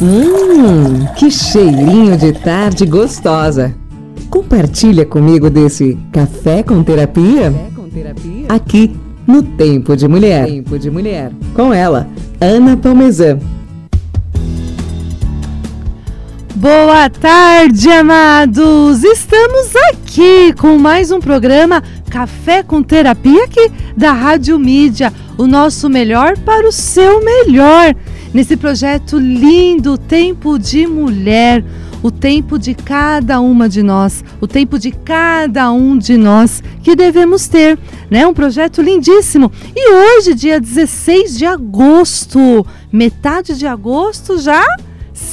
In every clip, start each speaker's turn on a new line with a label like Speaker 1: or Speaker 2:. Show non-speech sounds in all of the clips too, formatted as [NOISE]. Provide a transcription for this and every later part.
Speaker 1: Hum, que cheirinho de tarde gostosa. Compartilha comigo desse café com terapia? Aqui no Tempo de Mulher. Tempo de Mulher. Com ela, Ana Palmezan.
Speaker 2: Boa tarde, amados! Estamos aqui com mais um programa Café com Terapia aqui da Rádio Mídia, o nosso melhor para o seu melhor nesse projeto lindo Tempo de Mulher, o tempo de cada uma de nós, o tempo de cada um de nós que devemos ter, né? Um projeto lindíssimo. E hoje, dia 16 de agosto, metade de agosto já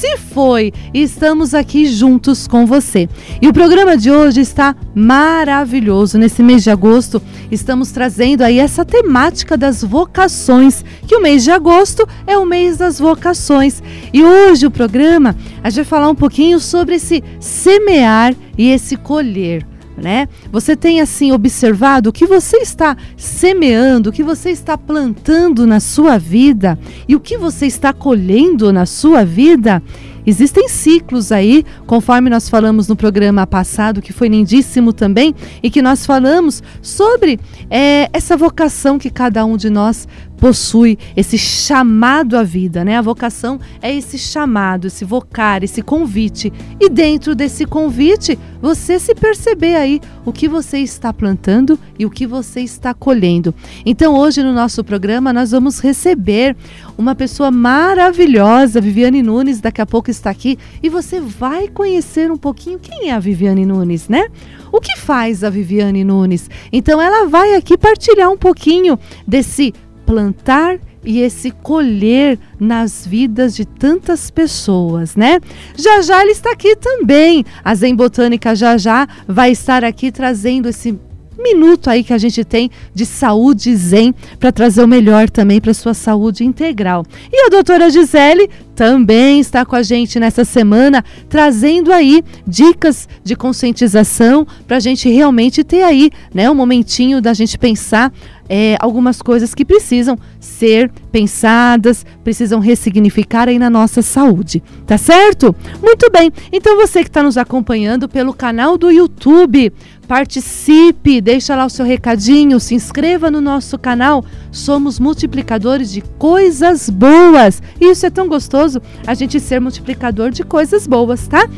Speaker 2: se foi estamos aqui juntos com você. E o programa de hoje está maravilhoso. Nesse mês de agosto, estamos trazendo aí essa temática das vocações, que o mês de agosto é o mês das vocações. E hoje o programa, a gente vai falar um pouquinho sobre esse semear e esse colher né? Você tem assim observado o que você está semeando, o que você está plantando na sua vida e o que você está colhendo na sua vida? Existem ciclos aí, conforme nós falamos no programa passado, que foi lindíssimo também, e que nós falamos sobre é, essa vocação que cada um de nós possui esse chamado à vida, né? A vocação é esse chamado, esse vocar, esse convite. E dentro desse convite, você se perceber aí o que você está plantando e o que você está colhendo. Então, hoje no nosso programa, nós vamos receber uma pessoa maravilhosa, Viviane Nunes, daqui a pouco está aqui e você vai conhecer um pouquinho quem é a Viviane Nunes, né? O que faz a Viviane Nunes? Então, ela vai aqui partilhar um pouquinho desse plantar e esse colher nas vidas de tantas pessoas, né? Já já ele está aqui também. A Zen Botânica já já vai estar aqui trazendo esse minuto aí que a gente tem de saúde zen para trazer o melhor também para sua saúde integral. E a doutora Gisele também está com a gente nessa semana, trazendo aí dicas de conscientização para a gente realmente ter aí, né, um momentinho da gente pensar é, algumas coisas que precisam ser pensadas, precisam ressignificar aí na nossa saúde, tá certo? Muito bem, então você que está nos acompanhando pelo canal do YouTube, participe, deixa lá o seu recadinho, se inscreva no nosso canal, somos multiplicadores de coisas boas, isso é tão gostoso, a gente ser multiplicador de coisas boas, tá?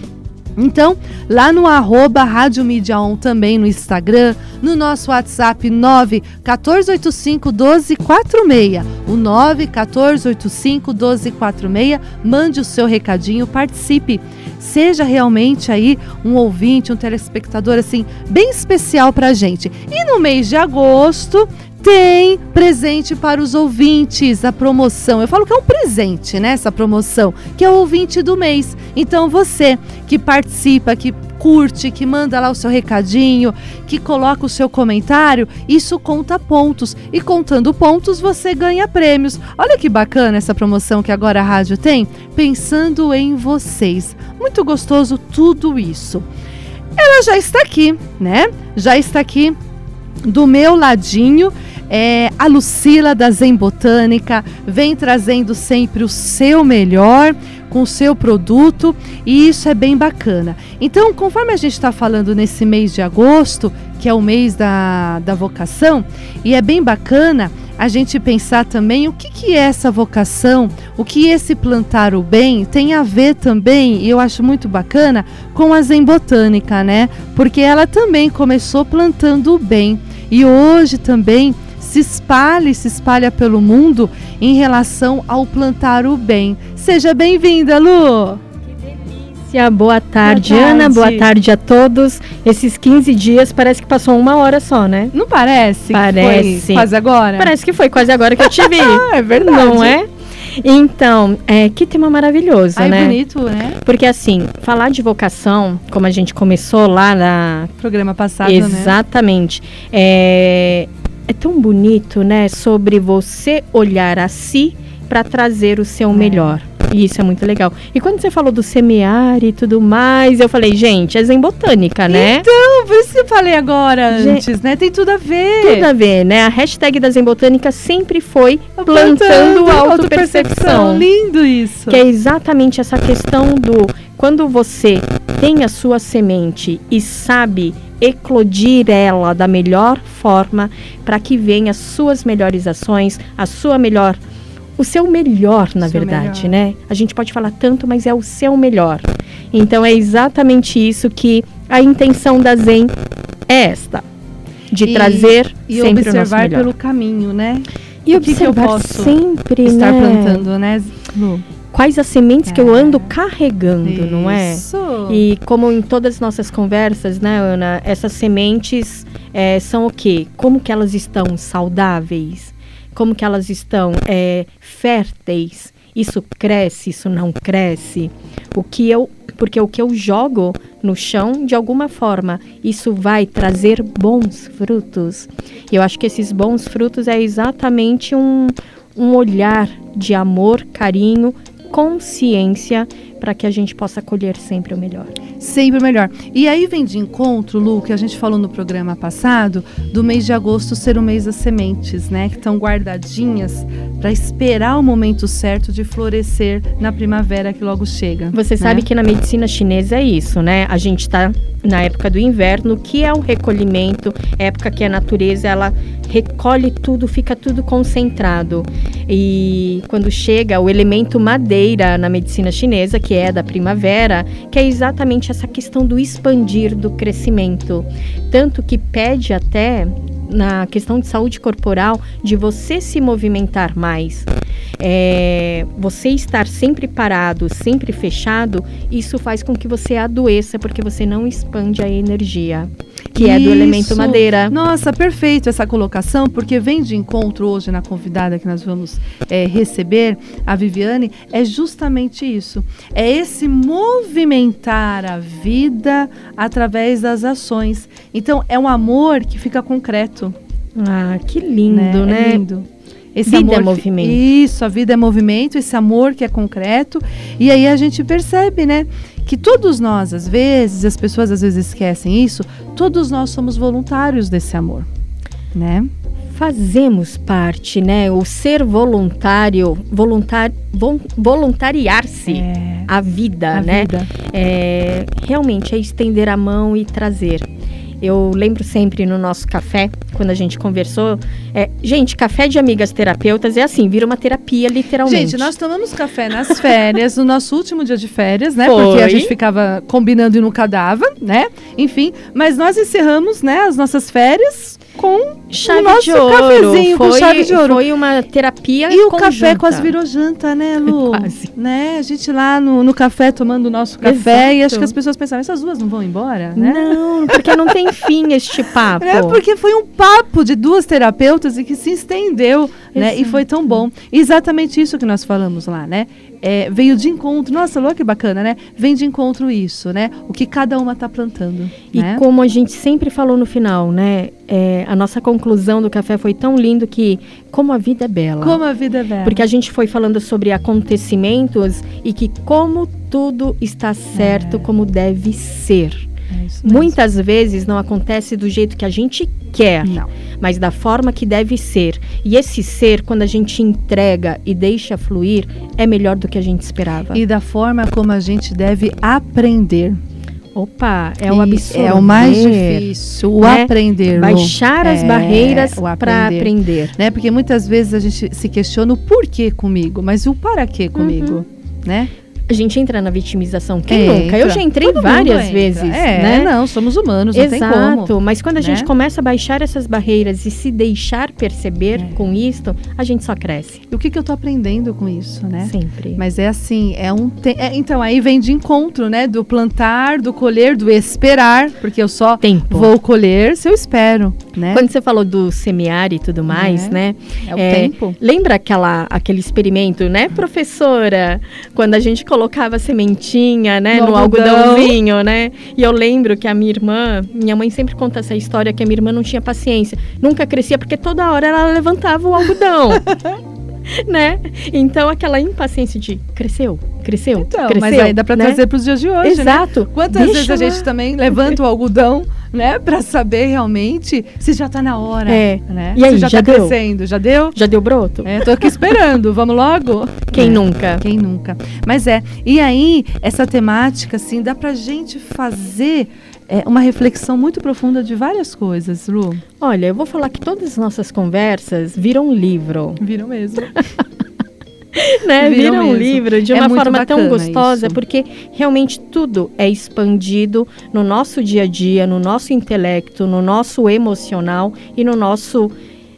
Speaker 2: Então, lá no arroba Rádio Mídia On, também no Instagram, no nosso WhatsApp 91485 1246. O 91485 1246. Mande o seu recadinho, participe. Seja realmente aí um ouvinte, um telespectador assim, bem especial pra gente. E no mês de agosto, tem presente para os ouvintes, a promoção. Eu falo que é um presente, né? Essa promoção, que é o ouvinte do mês. Então você que participa, que curte, que manda lá o seu recadinho, que coloca o seu comentário, isso conta pontos. E contando pontos, você ganha prêmios. Olha que bacana essa promoção que agora a rádio tem, pensando em vocês. Muito gostoso tudo isso. Ela já está aqui, né? Já está aqui do meu ladinho é, a Lucila da Zen Botânica vem trazendo sempre o seu melhor com o seu produto e isso é bem bacana. Então, conforme a gente está falando nesse mês de agosto, que é o mês da, da vocação, e é bem bacana a gente pensar também o que, que é essa vocação, o que esse plantar o bem tem a ver também, e eu acho muito bacana, com a Zen Botânica, né? Porque ela também começou plantando o bem. E hoje também se espalha e se espalha pelo mundo em relação ao plantar o bem. Seja bem-vinda, Lu!
Speaker 3: Boa tarde, boa tarde, Ana. Boa tarde a todos. Esses 15 dias parece que passou uma hora só, né?
Speaker 2: Não parece?
Speaker 3: Parece.
Speaker 2: quase agora?
Speaker 3: Parece que foi quase agora que eu te vi. [LAUGHS]
Speaker 2: é verdade.
Speaker 3: Não é? Então, é, que tema maravilhoso,
Speaker 2: Ai,
Speaker 3: né?
Speaker 2: bonito, né?
Speaker 3: Porque assim, falar de vocação, como a gente começou lá na
Speaker 2: programa passado,
Speaker 3: Exatamente.
Speaker 2: Né?
Speaker 3: É, é tão bonito, né? Sobre você olhar a si para trazer o seu é. melhor. E isso é muito legal. E quando você falou do semear e tudo mais, eu falei, gente, é zen botânica, né?
Speaker 2: Então, por isso que eu falei agora gente, antes, né? Tem tudo a ver.
Speaker 3: Tudo a ver, né? A hashtag da zen botânica sempre foi plantando, plantando autopercepção.
Speaker 2: Lindo isso.
Speaker 3: Que é exatamente essa questão do quando você tem a sua semente e sabe eclodir ela da melhor forma para que venham as suas melhores ações, a sua melhor o seu melhor, na seu verdade, melhor. né? A gente pode falar tanto, mas é o seu melhor. Então é exatamente isso que a intenção da Zen é esta, de e, trazer
Speaker 2: e
Speaker 3: sempre
Speaker 2: observar
Speaker 3: o nosso melhor.
Speaker 2: pelo caminho, né?
Speaker 3: E o observar que, que eu posso
Speaker 2: sempre
Speaker 3: estar
Speaker 2: né? plantando, né?
Speaker 3: Lu? Quais as sementes é. que eu é. ando carregando, Isso. não é? E como em todas as nossas conversas, né, Ana, essas sementes é, são o quê? Como que elas estão saudáveis? Como que elas estão é, férteis? Isso cresce, isso não cresce? O que eu, porque o que eu jogo no chão, de alguma forma, isso vai trazer bons frutos. E eu acho que esses bons frutos é exatamente um, um olhar de amor, carinho, consciência para que a gente possa colher sempre o melhor.
Speaker 2: Sempre o melhor. E aí vem de encontro, Lu, que a gente falou no programa passado, do mês de agosto ser o mês das sementes, né? Que estão guardadinhas para esperar o momento certo de florescer na primavera que logo chega.
Speaker 3: Você
Speaker 2: né?
Speaker 3: sabe que na medicina chinesa é isso, né? A gente está na época do inverno, que é o recolhimento, época que a natureza ela recolhe tudo, fica tudo concentrado. E quando chega o elemento madeira na medicina chinesa, que é da primavera, que é exatamente essa questão do expandir do crescimento. Tanto que pede até na questão de saúde corporal de você se movimentar mais. É, você estar sempre parado, sempre fechado, isso faz com que você adoeça porque você não expande a energia que Isso. é do elemento madeira.
Speaker 2: Nossa, perfeito essa colocação, porque vem de encontro hoje na convidada que nós vamos é, receber, a Viviane, é justamente isso. É esse movimentar a vida através das ações. Então, é um amor que fica concreto.
Speaker 3: Ah, que lindo, né? né?
Speaker 2: É lindo.
Speaker 3: Esse vida é amor, é movimento.
Speaker 2: Isso, a vida é movimento, esse amor que é concreto. E aí a gente percebe, né? Que todos nós, às vezes, as pessoas às vezes esquecem isso, todos nós somos voluntários desse amor, né?
Speaker 3: Fazemos parte, né? O ser voluntário, voluntar, voluntariar-se é, a vida, a né? Vida. É, realmente é estender a mão e trazer. Eu lembro sempre no nosso café, quando a gente conversou. É, gente, café de amigas terapeutas é assim, vira uma terapia, literalmente.
Speaker 2: Gente, nós tomamos café nas férias, no nosso último dia de férias, né? Foi. Porque a gente ficava combinando e nunca dava, né? Enfim, mas nós encerramos, né, as nossas férias com chave o nosso de ouro. cafezinho
Speaker 3: foi,
Speaker 2: com chave de ouro.
Speaker 3: Foi uma terapia
Speaker 2: E o café quase virou janta, né, Lu? [LAUGHS] quase. Né? A gente lá no, no café tomando o nosso café Exato. e acho que as pessoas pensavam, essas duas não vão embora, né?
Speaker 3: Não, porque não tem [LAUGHS] fim este papo.
Speaker 2: É porque foi um papo de duas terapeutas e que se estendeu, né? E foi tão bom. Exatamente isso que nós falamos lá, né? É, veio de encontro. Nossa, olha que bacana, né? Vem de encontro isso, né? O que cada uma está plantando.
Speaker 3: E
Speaker 2: né?
Speaker 3: como a gente sempre falou no final, né? É, a nossa conclusão do café foi tão lindo que como a vida é bela.
Speaker 2: Como a vida é bela.
Speaker 3: Porque a gente foi falando sobre acontecimentos e que como tudo está certo é. como deve ser. É Muitas vezes não acontece do jeito que a gente quer, não. mas da forma que deve ser. E esse ser, quando a gente entrega e deixa fluir, é melhor do que a gente esperava.
Speaker 2: E da forma como a gente deve aprender.
Speaker 3: Opa, é o absurdo.
Speaker 2: É o mais difícil, o né? aprender.
Speaker 3: Baixar as é, barreiras para aprender.
Speaker 2: Né? Porque muitas vezes a gente se questiona o porquê comigo, mas o para quê comigo, uhum. né?
Speaker 3: A gente entra na vitimização. Quem é, nunca? Eu já entrei Todo várias vezes. É, né?
Speaker 2: não, somos humanos,
Speaker 3: não
Speaker 2: Exato,
Speaker 3: mas quando a né? gente começa a baixar essas barreiras e se deixar perceber é. com isto, a gente só cresce.
Speaker 2: E o que, que eu tô aprendendo com isso, né?
Speaker 3: Sempre.
Speaker 2: Mas é assim, é um. Te... É, então, aí vem de encontro, né? Do plantar, do colher, do esperar, porque eu só
Speaker 3: Tempo.
Speaker 2: vou colher se eu espero, né?
Speaker 3: Quando você falou do semear e tudo mais,
Speaker 2: é.
Speaker 3: né?
Speaker 2: É o tempo.
Speaker 3: Lembra aquela, aquele experimento, né, professora? Quando a gente colocava sementinha, né, no, no algodãozinho, né? E eu lembro que a minha irmã, minha mãe sempre conta essa história que a minha irmã não tinha paciência, nunca crescia porque toda hora ela levantava o algodão. [LAUGHS] [LAUGHS] né? Então aquela impaciência de cresceu, cresceu,
Speaker 2: Então,
Speaker 3: cresceu,
Speaker 2: mas aí dá para
Speaker 3: né?
Speaker 2: trazer para os dias de hoje, né?
Speaker 3: Exato.
Speaker 2: Quantas
Speaker 3: Deixa
Speaker 2: vezes a
Speaker 3: lá.
Speaker 2: gente também levanta o algodão, né, para saber realmente se já tá na hora,
Speaker 3: É.
Speaker 2: né?
Speaker 3: E aí,
Speaker 2: se já,
Speaker 3: já
Speaker 2: tá
Speaker 3: deu?
Speaker 2: crescendo, já deu?
Speaker 3: Já deu broto?
Speaker 2: É, tô aqui esperando. Vamos logo? [LAUGHS]
Speaker 3: Quem
Speaker 2: É.
Speaker 3: nunca?
Speaker 2: Quem nunca? Mas é. E aí, essa temática, assim, dá pra gente fazer é, uma reflexão muito profunda de várias coisas, Lu.
Speaker 3: Olha, eu vou falar que todas as nossas conversas viram um livro,
Speaker 2: Viram mesmo. [LAUGHS]
Speaker 3: né?
Speaker 2: Viram
Speaker 3: Viram um livro de
Speaker 2: É
Speaker 3: uma
Speaker 2: muito
Speaker 3: forma tão gostosa,
Speaker 2: isso.
Speaker 3: porque realmente tudo é expandido no nosso dia a dia, no nosso intelecto, no nosso emocional e no nosso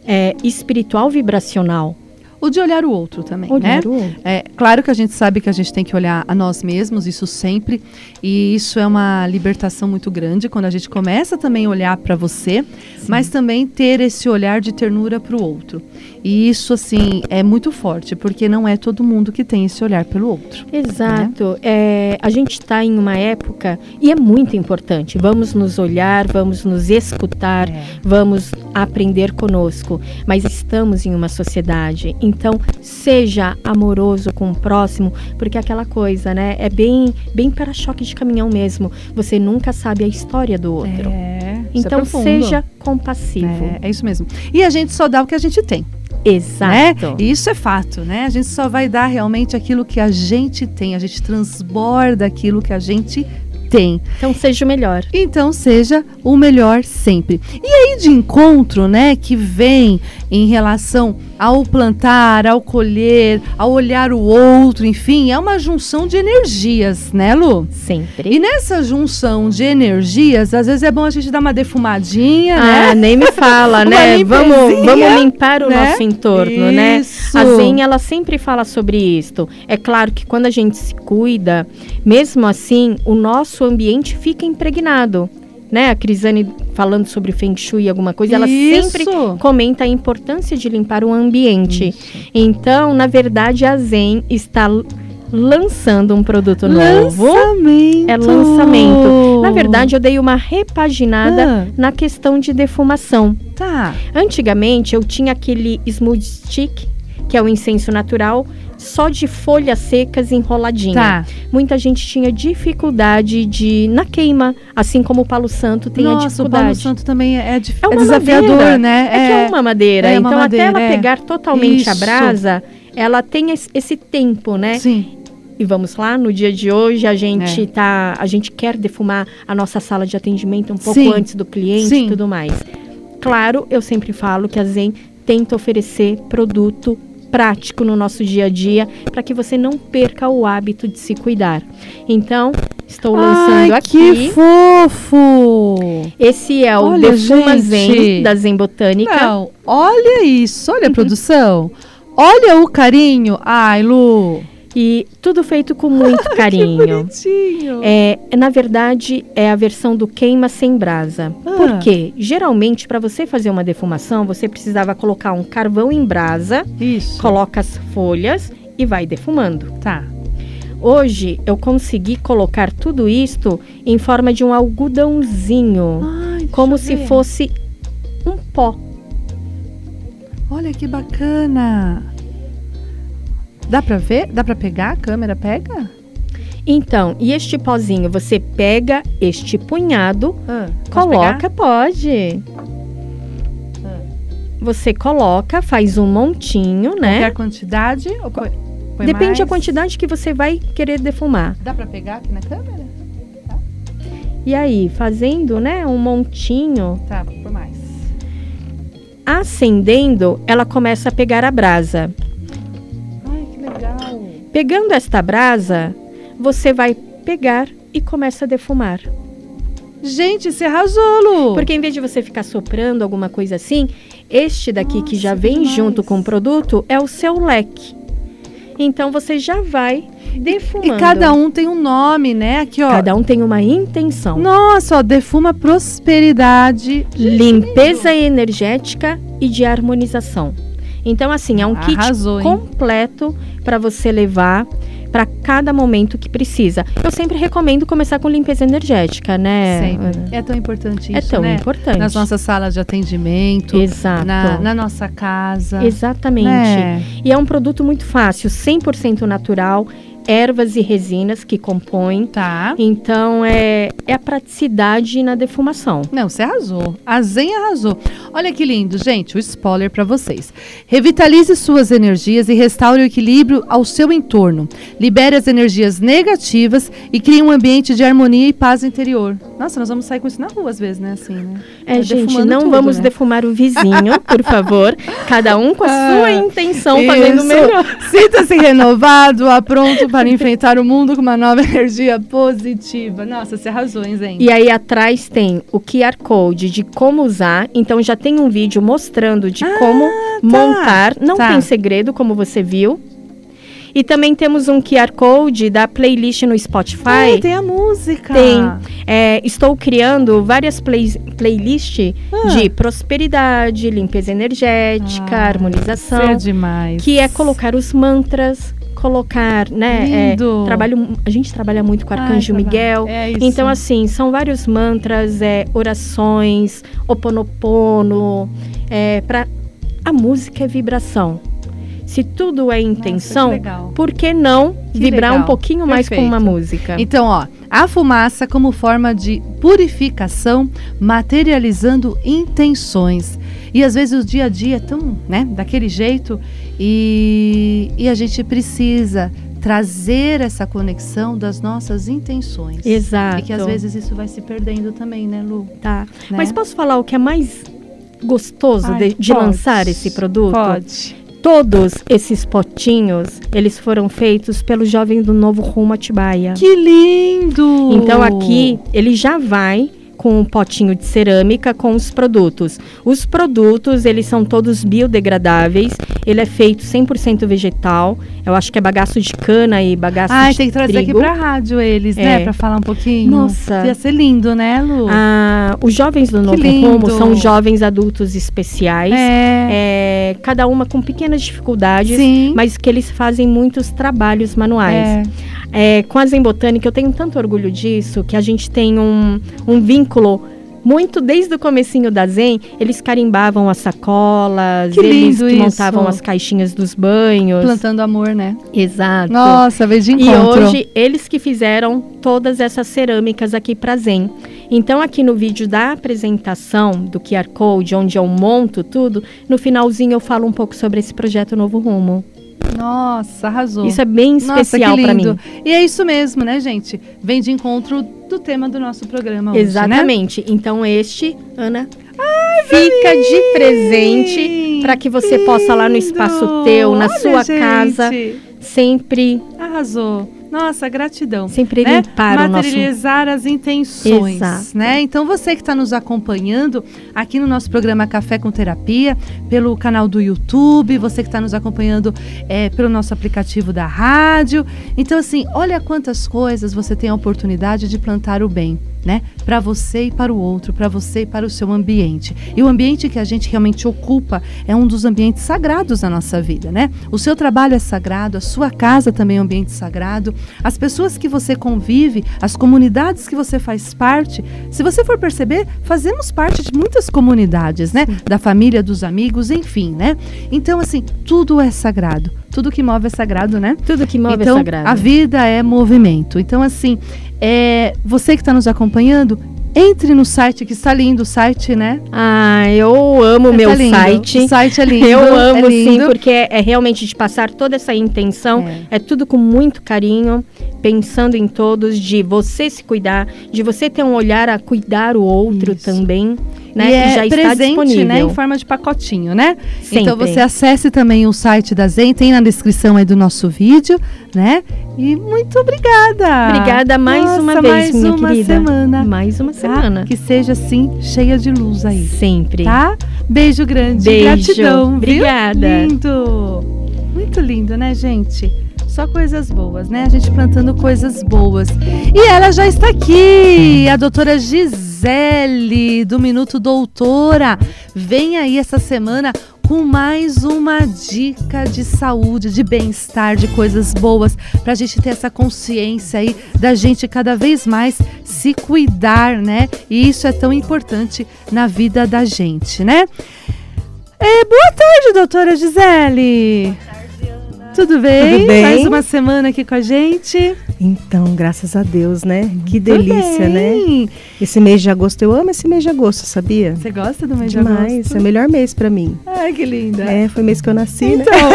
Speaker 3: é, espiritual vibracional.
Speaker 2: O de olhar o outro também,
Speaker 3: Olhar
Speaker 2: né?
Speaker 3: o outro.
Speaker 2: É, claro que a gente sabe que a gente tem que olhar a nós mesmos, isso sempre, e isso é uma libertação muito grande quando a gente começa também a olhar para você, mas também ter esse olhar de ternura para o outro. E isso, assim, é muito forte, porque não é todo mundo que tem esse olhar pelo outro.
Speaker 3: Exato. É, a gente está em uma época e é muito importante. Vamos nos olhar, vamos nos escutar,
Speaker 2: É.
Speaker 3: vamos aprender conosco. Mas estamos em uma sociedade, então seja amoroso com o próximo, porque aquela coisa, né? É bem, bem para-choque de caminhão mesmo. Você nunca sabe a história do outro.
Speaker 2: É, isso é
Speaker 3: então
Speaker 2: profundo.
Speaker 3: seja compassivo.
Speaker 2: É, é isso mesmo. E a gente só dá o que a gente tem.
Speaker 3: Exato.
Speaker 2: Né? Isso é fato, né? A gente só vai dar realmente aquilo que a gente tem, a gente transborda aquilo que a gente tem.
Speaker 3: Então seja o melhor.
Speaker 2: Então seja o melhor sempre. E aí de encontro, né, que vem em relação ao plantar, ao colher, ao olhar o outro, enfim, é uma junção de energias, né, Lu?
Speaker 3: Sempre.
Speaker 2: E nessa junção de energias, às vezes é bom a gente dar uma defumadinha,
Speaker 3: Ah,
Speaker 2: né?
Speaker 3: nem me fala, [LAUGHS] né? Vamos, vamos limpar o
Speaker 2: né?
Speaker 3: nosso entorno, né?
Speaker 2: Isso.
Speaker 3: A Zen, ela sempre fala sobre isto. É claro que quando a gente se cuida, mesmo assim, o nosso ambiente fica impregnado. Né? A Crisane falando sobre Feng Shui e alguma coisa, ela
Speaker 2: Isso.
Speaker 3: sempre comenta a importância de limpar o ambiente. Então, na verdade, a Zen está lançando um produto novo.
Speaker 2: Lançamento.
Speaker 3: É lançamento. Na verdade, eu dei uma repaginada
Speaker 2: Ah.
Speaker 3: na questão de defumação.
Speaker 2: Tá.
Speaker 3: Antigamente eu tinha aquele smooth stick, que é o incenso natural, só de folhas secas enroladinha.
Speaker 2: Tá.
Speaker 3: Muita gente tinha dificuldade de na queima, assim como o Palo Santo tem a
Speaker 2: Nossa, o
Speaker 3: dificuldade.
Speaker 2: Paulo Santo também é, é, dif-
Speaker 3: É
Speaker 2: é desafiador,
Speaker 3: madeira.
Speaker 2: né?
Speaker 3: É, que é uma madeira,
Speaker 2: é uma
Speaker 3: então
Speaker 2: madeira,
Speaker 3: até ela
Speaker 2: é.
Speaker 3: pegar totalmente a
Speaker 2: Isso.
Speaker 3: brasa, ela tem esse, esse tempo, né?
Speaker 2: Sim.
Speaker 3: E vamos lá, no dia de hoje a gente
Speaker 2: É.
Speaker 3: tá, a gente quer defumar a nossa sala de atendimento um pouco
Speaker 2: Sim.
Speaker 3: antes do cliente
Speaker 2: Sim.
Speaker 3: e tudo mais. Claro, eu sempre falo que a Zen tenta oferecer produto prático no nosso dia a dia para que você não perca o hábito de se cuidar. Então, estou lançando
Speaker 2: Ai,
Speaker 3: aqui.
Speaker 2: que fofo!
Speaker 3: Esse é o
Speaker 2: Olha,
Speaker 3: Defuma. Zen da Zen Botânica.
Speaker 2: Não, olha isso, olha a produção. Olha o carinho. Ai, Lu.
Speaker 3: E tudo feito com muito [LAUGHS]
Speaker 2: Que
Speaker 3: carinho.
Speaker 2: bonitinho.
Speaker 3: É, na verdade, é a versão do queima sem brasa.
Speaker 2: Ah.
Speaker 3: Por quê? Geralmente, para você fazer uma defumação, você precisava colocar um carvão em brasa,
Speaker 2: Isso.
Speaker 3: coloca as folhas e vai defumando.
Speaker 2: Tá.
Speaker 3: Hoje, eu consegui colocar tudo isto em forma de um algodãozinho,
Speaker 2: Ai,
Speaker 3: como se
Speaker 2: ver.
Speaker 3: fosse um pó.
Speaker 2: Olha que bacana. Dá pra ver? Dá pra pegar? A câmera pega?
Speaker 3: Então, e este pozinho, você pega este punhado,
Speaker 2: Ah,
Speaker 3: coloca,
Speaker 2: pegar?
Speaker 3: pode.
Speaker 2: Ah.
Speaker 3: Você coloca, faz um montinho, né?
Speaker 2: Qualquer quantidade? Ou põe, põe
Speaker 3: Depende da
Speaker 2: mais?
Speaker 3: quantidade que você vai querer defumar.
Speaker 2: Dá pra pegar aqui na câmera?
Speaker 3: E aí, fazendo, né, um montinho,
Speaker 2: Tá, por mais.
Speaker 3: acendendo, ela começa a pegar a brasa. Pegando esta brasa, você vai pegar e começa a defumar.
Speaker 2: Gente, você arrasou, Lu.
Speaker 3: Porque em vez de você ficar soprando alguma coisa assim, este daqui que
Speaker 2: Nossa,
Speaker 3: já
Speaker 2: que
Speaker 3: vem
Speaker 2: demais.
Speaker 3: junto com o produto é o seu leque. Então você já vai defumando.
Speaker 2: E cada um tem um nome, né? Aqui, ó.
Speaker 3: Cada um tem uma intenção.
Speaker 2: Nossa, ó, defuma prosperidade.
Speaker 3: limpeza energética e de harmonização. Então, assim, é um kit
Speaker 2: Arrasou, hein?
Speaker 3: completo para você levar para cada momento que precisa. Eu sempre recomendo começar com limpeza energética, né?
Speaker 2: Sempre. É tão importante
Speaker 3: É
Speaker 2: isso,
Speaker 3: tão
Speaker 2: né?
Speaker 3: importante.
Speaker 2: Nas nossas salas de atendimento,
Speaker 3: Exato.
Speaker 2: na, na nossa casa.
Speaker 3: Exatamente.
Speaker 2: Né?
Speaker 3: E é um produto muito fácil, 100% natural, ervas e resinas que compõem.
Speaker 2: Tá.
Speaker 3: Então, é, é a praticidade na defumação.
Speaker 2: Não, você arrasou. A Zen arrasou. Olha que lindo, gente, o spoiler para vocês. Revitalize suas energias e restaure o equilíbrio ao seu entorno. Libere as energias negativas e crie um ambiente de harmonia e paz interior. Nossa, nós vamos sair com isso na rua às vezes, né? Assim, né?
Speaker 3: É,
Speaker 2: Tá
Speaker 3: gente, não
Speaker 2: tudo,
Speaker 3: vamos
Speaker 2: né?
Speaker 3: defumar o vizinho, [LAUGHS] por favor. Cada um com a sua
Speaker 2: Ah,
Speaker 3: intenção, fazendo melhor.
Speaker 2: Sinta-se renovado, pronto para enfrentar o mundo com uma nova energia positiva. Nossa, você arrasou, hein, Zen?
Speaker 3: E aí atrás tem o QR Code de como usar. Então já tem um vídeo mostrando de como montar. Não
Speaker 2: tá.
Speaker 3: tem segredo, como você viu. E também temos um QR Code da playlist no Spotify.
Speaker 2: Ah, tem a música.
Speaker 3: Tem. É, estou criando várias play- playlists
Speaker 2: Ah.
Speaker 3: de prosperidade, limpeza energética,
Speaker 2: Ah,
Speaker 3: harmonização.
Speaker 2: Isso é demais.
Speaker 3: que é colocar os mantras, colocar, né? é, trabalho, a gente trabalha muito com o
Speaker 2: Ai,
Speaker 3: Arcanjo
Speaker 2: trabalho.
Speaker 3: Miguel.
Speaker 2: É isso.
Speaker 3: Então, assim, são vários mantras, é, orações, oponopono. É, pra... A música é vibração. Se tudo é intenção,
Speaker 2: legal.
Speaker 3: por que não
Speaker 2: Que
Speaker 3: vibrar
Speaker 2: legal.
Speaker 3: um pouquinho mais com uma
Speaker 2: Perfeito.
Speaker 3: música?
Speaker 2: Então, ó, a fumaça como forma de purificação, materializando intenções. E às vezes o dia a dia é tão, né, daquele jeito e, e a gente precisa trazer essa conexão das nossas intenções.
Speaker 3: Exato.
Speaker 2: E que às vezes isso vai se perdendo também, né, Lu?
Speaker 3: Tá.
Speaker 2: Né?
Speaker 3: Mas posso falar o que é mais gostoso
Speaker 2: Ai,
Speaker 3: de, de lançar esse produto?
Speaker 2: Pode.
Speaker 3: Todos esses potinhos, eles foram feitos pelos jovens do Novo Rumo Atibaia.
Speaker 2: Que lindo!
Speaker 3: Então aqui ele já vai com um potinho de cerâmica com os produtos. Os produtos, eles são todos biodegradáveis. Ele é feito 100% vegetal. Eu acho que é bagaço de cana e bagaço
Speaker 2: Ai,
Speaker 3: de
Speaker 2: tem que trazer
Speaker 3: trigo.
Speaker 2: aqui pra rádio eles, né?
Speaker 3: É.
Speaker 2: Pra falar um pouquinho.
Speaker 3: Nossa.
Speaker 2: Ia ser lindo, né, Lu?
Speaker 3: Ah, os jovens do Novo. Rumo são jovens adultos especiais.
Speaker 2: é.
Speaker 3: É, cada uma com pequenas dificuldades,
Speaker 2: Sim.
Speaker 3: mas que eles fazem muitos trabalhos manuais.
Speaker 2: É.
Speaker 3: É, com a Zen Botânica, eu tenho tanto orgulho disso, que a gente tem um, um vínculo muito desde o comecinho da Zen, eles carimbavam as sacolas,
Speaker 2: Que
Speaker 3: eles que
Speaker 2: isso.
Speaker 3: montavam as caixinhas dos banhos.
Speaker 2: Plantando amor, né?
Speaker 3: Exato.
Speaker 2: Nossa, veio de
Speaker 3: E
Speaker 2: encontro.
Speaker 3: hoje eles que fizeram todas essas cerâmicas aqui para Zen. Então aqui no vídeo da apresentação do QR Code, onde eu monto tudo, no finalzinho eu falo um pouco sobre esse projeto Novo Rumo.
Speaker 2: Nossa, arrasou.
Speaker 3: Isso é bem especial para
Speaker 2: lindo.
Speaker 3: mim.
Speaker 2: E é isso mesmo, né, gente? Vem de encontro do tema do nosso programa hoje, né?
Speaker 3: Exatamente. Então este, Ana, fica de presente para que você possa lá no espaço teu, na
Speaker 2: Olha,
Speaker 3: sua
Speaker 2: gente.
Speaker 3: casa, sempre,
Speaker 2: Arrasou. Nossa, gratidão.
Speaker 3: sempre
Speaker 2: né?
Speaker 3: limpar o nosso
Speaker 2: materializar as intenções,
Speaker 3: Exato.
Speaker 2: né? Então você que está nos acompanhando aqui no nosso programa Café com Terapia, pelo canal do YouTube, você que está nos acompanhando é, pelo nosso aplicativo da rádio. Então assim, olha quantas coisas você tem a oportunidade de plantar o bem, né? Para você e para o outro, para você e para o seu ambiente. E o ambiente que a gente realmente ocupa é um dos ambientes sagrados da nossa vida, né? O seu trabalho é sagrado, a sua casa também é um ambiente sagrado, as pessoas que você convive, as comunidades que você faz parte. Se você for perceber, fazemos parte de muitas comunidades, né? Da família, dos amigos, enfim, né? Então, assim, tudo é sagrado. Tudo que move é sagrado, né?
Speaker 3: tudo que move
Speaker 2: então,
Speaker 3: é sagrado.
Speaker 2: a vida é movimento. Então, assim, é, você que está nos acompanhando, entre no site, que está lindo o site, né?
Speaker 3: Ah, eu amo o
Speaker 2: Tá
Speaker 3: meu
Speaker 2: lindo.
Speaker 3: site.
Speaker 2: O site é lindo. [LAUGHS]
Speaker 3: Eu amo
Speaker 2: é
Speaker 3: sim,
Speaker 2: lindo.
Speaker 3: porque é, é realmente de passar toda essa intenção.
Speaker 2: É.
Speaker 3: É. tudo com muito carinho, pensando em todos, de você se cuidar, de você ter um olhar a cuidar o outro
Speaker 2: Isso.
Speaker 3: também, né?
Speaker 2: E é
Speaker 3: já está
Speaker 2: presente,
Speaker 3: disponível.
Speaker 2: né, em forma de pacotinho, né? Então
Speaker 3: Sempre.
Speaker 2: você acesse também o site da Zen, tem na descrição aí do nosso vídeo, né? E muito obrigada.
Speaker 3: Obrigada mais
Speaker 2: Nossa,
Speaker 3: uma vez,
Speaker 2: mais
Speaker 3: minha
Speaker 2: uma
Speaker 3: querida.
Speaker 2: semana.
Speaker 3: Mais uma
Speaker 2: tá?
Speaker 3: semana.
Speaker 2: Que seja assim, cheia de luz aí.
Speaker 3: Sempre.
Speaker 2: Tá? Beijo grande.
Speaker 3: Beijo.
Speaker 2: Gratidão. viu?
Speaker 3: Obrigada.
Speaker 2: Lindo. Muito lindo, né, gente? Só coisas boas, né? A gente plantando coisas boas. E ela já está aqui, a doutora Gisele, do Minuto Doutora. Vem aí essa semana com mais uma dica de saúde, de bem-estar, de coisas boas, para a gente ter essa consciência aí da gente cada vez mais se cuidar, né? E isso é tão importante na vida da gente, né? É, boa tarde, doutora Gisele. Tudo bem?
Speaker 4: Tudo bem?
Speaker 2: Mais uma semana aqui com a gente.
Speaker 4: Então, graças a Deus, né? Que delícia, né? Esse mês de agosto, eu amo esse mês de agosto, sabia?
Speaker 2: Você gosta do mês de
Speaker 4: Demais,
Speaker 2: agosto?
Speaker 4: é o melhor mês pra mim.
Speaker 2: Ai, que linda.
Speaker 4: É, foi o mês que eu nasci, né?
Speaker 2: Então.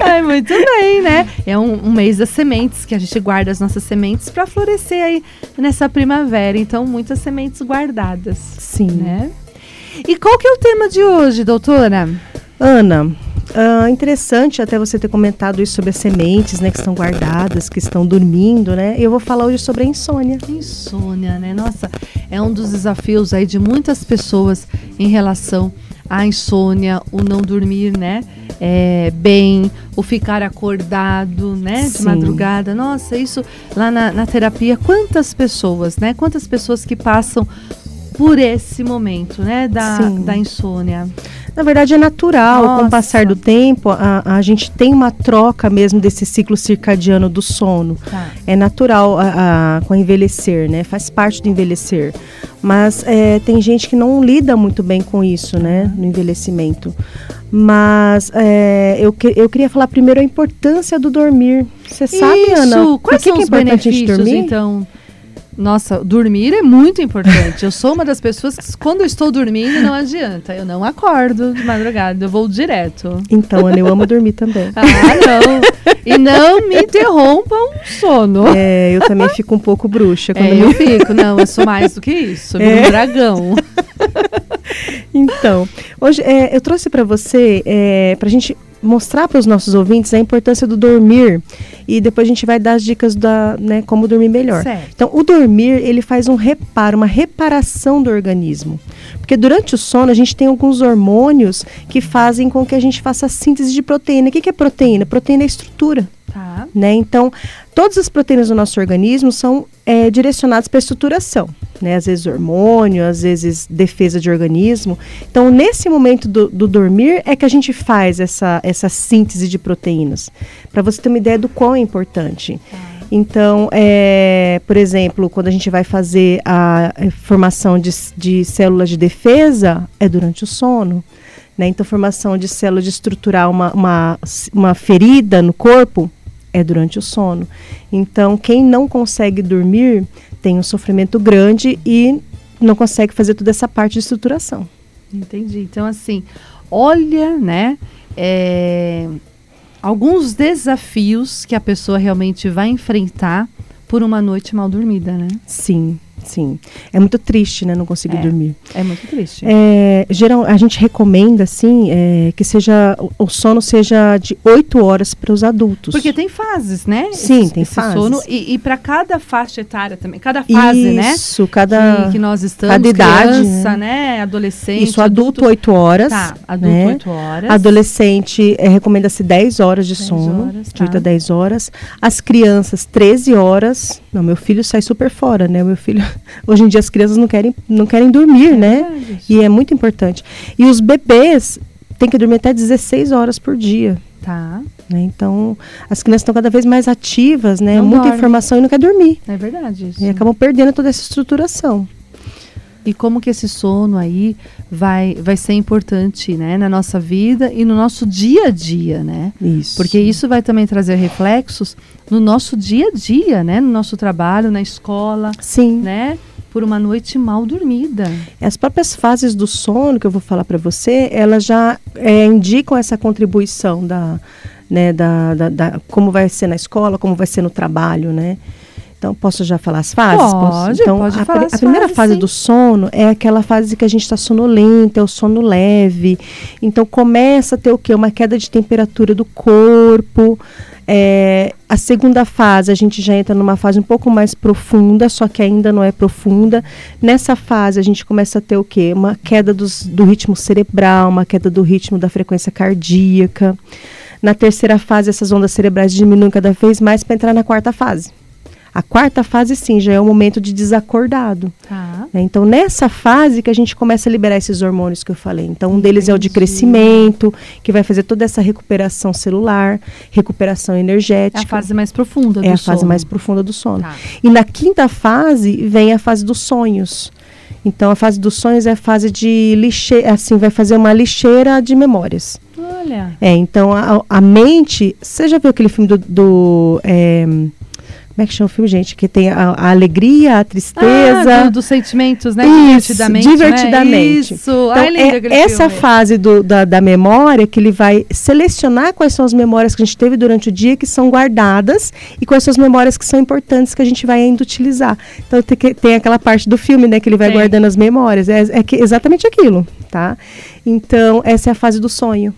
Speaker 2: [LAUGHS] Ai, muito bem, né? É um, um mês das sementes, que a gente guarda as nossas sementes para florescer aí nessa primavera. Então, muitas sementes guardadas,
Speaker 4: Sim.
Speaker 2: né? E qual que é o tema de hoje, doutora?
Speaker 4: Ana, ah, interessante até você ter comentado isso sobre as sementes, né? Que estão guardadas, que estão dormindo, né? Eu vou falar hoje sobre a insônia.
Speaker 2: Insônia, né? Nossa, é um dos desafios aí de muitas pessoas em relação à insônia, o não dormir, né? É, bem, o ficar acordado, né? De
Speaker 4: Sim.
Speaker 2: madrugada. Nossa, isso lá na, na terapia, quantas pessoas, né? Quantas pessoas que passam por esse momento, né? Da,
Speaker 4: Sim.
Speaker 2: da insônia.
Speaker 4: Na verdade, é natural, com
Speaker 2: Nossa.
Speaker 4: o passar do tempo, a, a gente tem uma troca mesmo desse ciclo circadiano do sono.
Speaker 2: Tá.
Speaker 4: É natural a, a- com o envelhecer, né? Faz parte do envelhecer. Mas é, tem gente que não lida muito bem com isso, né? No envelhecimento. Mas é, eu, eu queria falar primeiro a importância do dormir. Você sabe, Ana? por
Speaker 2: quais
Speaker 4: que,
Speaker 2: são
Speaker 4: que é
Speaker 2: os
Speaker 4: importante a gente
Speaker 2: benefícios,
Speaker 4: dormir?
Speaker 2: então? Nossa, dormir é muito importante. Eu sou uma das pessoas que, quando eu estou dormindo, não adianta. Eu não acordo de madrugada, eu vou direto.
Speaker 4: Então, Ana, eu amo dormir também.
Speaker 2: Ah, não. E não me interrompa um sono.
Speaker 4: É, eu também fico um pouco bruxa quando
Speaker 2: É,
Speaker 4: me
Speaker 2: eu fico. Não, eu sou mais do que isso. Sou
Speaker 4: É.
Speaker 2: um dragão.
Speaker 4: Então, hoje é, eu trouxe para você, é, para a gente mostrar para os nossos ouvintes a importância do dormir e depois a gente vai dar as dicas da, né, como dormir melhor.
Speaker 2: Certo.
Speaker 4: Então, o dormir ele faz um reparo, uma reparação do organismo, porque durante o sono a gente tem alguns hormônios que fazem com que a gente faça a síntese de proteína. O que que é proteína? Proteína é estrutura.
Speaker 2: Tá.
Speaker 4: né? Então, todas as proteínas do nosso organismo são é, direcionadas para estruturação, né? Às vezes hormônio, às vezes defesa de organismo. Então, nesse momento do, do dormir é que a gente faz essa, essa síntese de proteínas, para você ter uma ideia do quão é importante. Então, é, por exemplo, quando a gente vai fazer a eh, formação de, de células de defesa, é durante o sono. Né? Então, formação de célula de estruturar uma, uma, uma ferida no corpo é durante o sono. Então, quem não consegue dormir tem um sofrimento grande e não consegue fazer toda essa parte de estruturação.
Speaker 2: Entendi. Então, assim, olha, né? é, alguns desafios que a pessoa realmente vai enfrentar por uma noite mal dormida, né?
Speaker 4: Sim, sim. É muito triste, né? Não conseguir
Speaker 2: É.
Speaker 4: dormir.
Speaker 2: É muito triste.
Speaker 4: É, geral, a gente recomenda, assim, é, que seja o, sono seja de 8 horas para os adultos.
Speaker 2: Porque tem fases, né?
Speaker 4: Sim,
Speaker 2: Esse-
Speaker 4: tem
Speaker 2: esse
Speaker 4: fases.
Speaker 2: sono e, e para cada faixa etária também, cada fase, né?
Speaker 4: Isso, cada...
Speaker 2: Que, que nós estamos,
Speaker 4: cada idade,
Speaker 2: criança, né? Adolescente,
Speaker 4: Isso, adulto 8 horas.
Speaker 2: Tá, adulto
Speaker 4: né?
Speaker 2: 8 horas.
Speaker 4: Adolescente é, recomenda-se 10 horas de
Speaker 2: 10
Speaker 4: sono,
Speaker 2: horas,
Speaker 4: de 8
Speaker 2: tá.
Speaker 4: a 10 horas. As crianças, 13 horas. Não, meu filho sai super fora, né? Meu filho. Hoje em dia as crianças não querem, não querem dormir,
Speaker 2: É
Speaker 4: né?
Speaker 2: verdade.
Speaker 4: E é muito importante. E os bebês têm que dormir até 16 horas por dia.
Speaker 2: Tá,
Speaker 4: Né? Então, as crianças estão cada vez mais ativas, né?
Speaker 2: Não
Speaker 4: Muita
Speaker 2: dorme.
Speaker 4: informação e não quer dormir.
Speaker 2: é verdade isso.
Speaker 4: E acabam perdendo toda essa estruturação.
Speaker 2: E como que esse sono aí vai, vai ser importante, né? Na nossa vida e no nosso dia a dia, né?
Speaker 4: Isso.
Speaker 2: Porque isso vai também trazer reflexos no nosso dia a dia, né? No nosso trabalho, na escola,
Speaker 4: Sim.
Speaker 2: né? Por uma noite mal dormida.
Speaker 4: As próprias fases do sono que eu vou falar para você, elas já é, indicam essa contribuição da, né, da, da, da- como vai ser na escola, como vai ser no trabalho, né? Então, posso já falar as fases? Posso?
Speaker 2: Pode,
Speaker 4: Então,
Speaker 2: pode
Speaker 4: a,
Speaker 2: falar
Speaker 4: a primeira
Speaker 2: fases,
Speaker 4: fase
Speaker 2: sim.
Speaker 4: do sono é aquela fase que a gente está sonolento, é o sono leve. Então, começa a ter o quê? Uma queda de temperatura do corpo. É, a segunda fase, a gente já entra numa fase um pouco mais profunda, só que ainda não é profunda. Nessa fase, a gente começa a ter o quê? Uma queda dos- do ritmo cerebral, uma queda do ritmo da frequência cardíaca. Na terceira fase, essas ondas cerebrais diminuem cada vez mais para entrar na quarta fase. A quarta fase, sim, já é o momento de desacordado.
Speaker 2: Tá.
Speaker 4: É, Então, nessa fase que a gente começa a liberar esses hormônios que eu falei. Então, um deles é o de
Speaker 2: Entendi.
Speaker 4: crescimento, que vai fazer toda essa recuperação celular, recuperação
Speaker 2: É
Speaker 4: energética.
Speaker 2: a fase mais profunda do
Speaker 4: É a
Speaker 2: sono.
Speaker 4: fase mais profunda do sono.
Speaker 2: Tá.
Speaker 4: E na quinta fase vem a fase dos sonhos. Então, a fase dos sonhos é a fase de lixeira, assim, vai fazer uma lixeira de memórias.
Speaker 2: Olha.
Speaker 4: É, então a, a mente. Você já viu aquele filme do. do, é, como é que chama o filme, gente? Que tem a, a alegria, a tristeza.
Speaker 2: Ah, do, dos sentimentos, né?
Speaker 4: Isso,
Speaker 2: divertidamente.
Speaker 4: divertidamente.
Speaker 2: Né? Isso.
Speaker 4: Então,
Speaker 2: Ai, lindo
Speaker 4: é essa
Speaker 2: filme.
Speaker 4: fase do- da, da memória que ele vai selecionar quais são as memórias que a gente teve durante o dia que são guardadas e quais são as memórias que são importantes que a gente vai ainda utilizar. Então tem, que- tem aquela parte do filme, né, que ele vai
Speaker 3: Tem.
Speaker 4: guardando as memórias. É, é que- exatamente aquilo, tá? Então essa é a fase do sonho.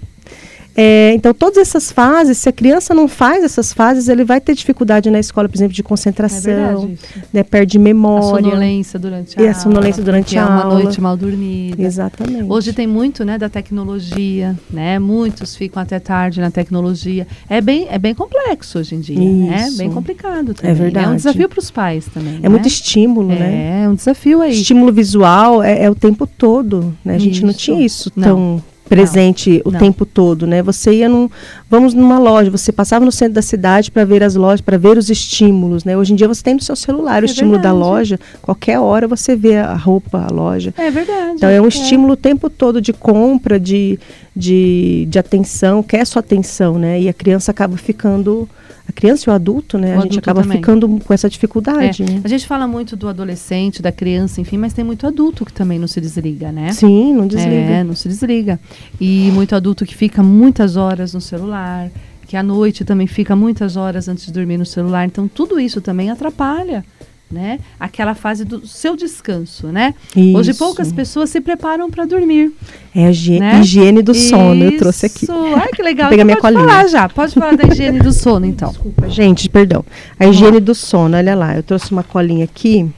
Speaker 4: É, então, todas essas fases, se a criança não faz essas fases, ele vai ter dificuldade na escola, por exemplo, de
Speaker 2: É
Speaker 4: concentração,
Speaker 2: verdade isso.
Speaker 4: né, perde
Speaker 2: A
Speaker 4: memória.
Speaker 2: sonolência durante a
Speaker 4: E a
Speaker 2: aula.
Speaker 4: sonolência durante
Speaker 2: que
Speaker 4: a
Speaker 2: é uma
Speaker 4: aula.
Speaker 2: noite mal dormida.
Speaker 4: Exatamente.
Speaker 2: Hoje tem muito, né, da tecnologia, né? Muitos ficam até tarde na tecnologia. É bem, é bem complexo hoje em dia, né?
Speaker 4: Isso.
Speaker 2: Bem complicado também. É um
Speaker 4: verdade.
Speaker 2: desafio para os pais também.
Speaker 4: É
Speaker 2: né?
Speaker 4: muito estímulo, né?
Speaker 2: É, um desafio aí.
Speaker 4: Estímulo visual é, é o tempo todo, né? A gente não
Speaker 2: Isso.
Speaker 4: tinha isso
Speaker 2: Não.
Speaker 4: Presente o
Speaker 2: Não.
Speaker 4: tempo todo, né? Você ia num, vamos numa loja, você passava no centro da cidade para ver as lojas, para ver os estímulos, né? Hoje em dia você tem no seu celular o
Speaker 2: É
Speaker 4: estímulo da
Speaker 2: verdade.
Speaker 4: loja, qualquer hora você vê a roupa, a loja.
Speaker 2: É verdade.
Speaker 4: Então é um estímulo o tempo todo de compra, de, de, de atenção, quer sua atenção, né? E a criança acaba ficando, a criança e o adulto, né?
Speaker 2: O
Speaker 4: a gente acaba
Speaker 2: também.
Speaker 4: ficando com essa dificuldade, né?
Speaker 2: A gente fala muito do adolescente, da criança, enfim, mas tem muito adulto que também não se desliga, né?
Speaker 4: Sim, não desliga.
Speaker 2: É, não se desliga. E muito adulto que fica muitas horas no celular, que à noite também fica muitas horas antes de dormir no celular. Então, tudo isso também atrapalha, né? Aquela fase do seu descanso, né? Hoje
Speaker 4: Isso.
Speaker 2: poucas pessoas se preparam para dormir.
Speaker 4: É a higiene,
Speaker 2: né?
Speaker 4: higiene do sono, eu trouxe aqui.
Speaker 2: Isso. Ai, que legal.
Speaker 4: Vou pegar
Speaker 2: Então
Speaker 4: minha
Speaker 2: pode
Speaker 4: colinha.
Speaker 2: falar já. Pode falar da higiene do sono, [LAUGHS] então.
Speaker 4: Desculpa, gente, perdão. A higiene do sono, olha lá, eu trouxe uma colinha aqui.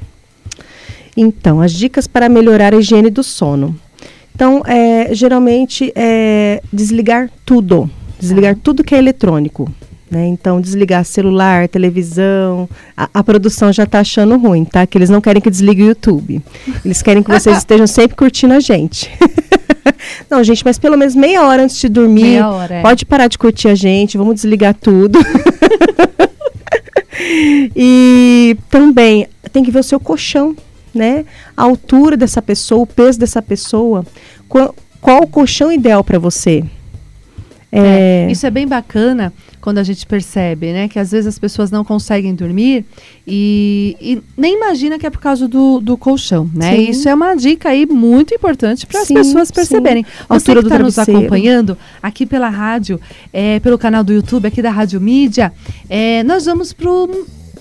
Speaker 4: Então, as dicas para melhorar a higiene do sono. Então, é, geralmente, é desligar tudo. Desligar tudo que é eletrônico. Né? Então, desligar celular, televisão. A, a produção já está achando ruim, tá? Que eles não querem que desligue o YouTube. Eles querem que vocês [LAUGHS] estejam sempre curtindo a gente. [LAUGHS] não, gente, mas pelo menos meia hora antes de dormir.
Speaker 2: Meia hora, é.
Speaker 4: Pode parar de curtir a gente, vamos desligar tudo. [LAUGHS] e também tem que ver o seu colchão, né? A altura dessa pessoa, o peso dessa pessoa. Qual, qual o colchão ideal para você? É,
Speaker 2: Isso é bem bacana quando a gente percebe, né? Que às vezes as pessoas não conseguem dormir e, e nem imagina que é por causa do, do colchão, né?
Speaker 4: Sim.
Speaker 2: Isso é uma dica aí muito importante para as
Speaker 4: Sim,
Speaker 2: pessoas
Speaker 4: sim.
Speaker 2: perceberem. Você
Speaker 4: Altura
Speaker 2: que
Speaker 4: do
Speaker 2: está nos
Speaker 4: travesseiro.
Speaker 2: acompanhando aqui pela rádio, é, pelo canal do YouTube, aqui da Rádio Mídia, é, nós vamos para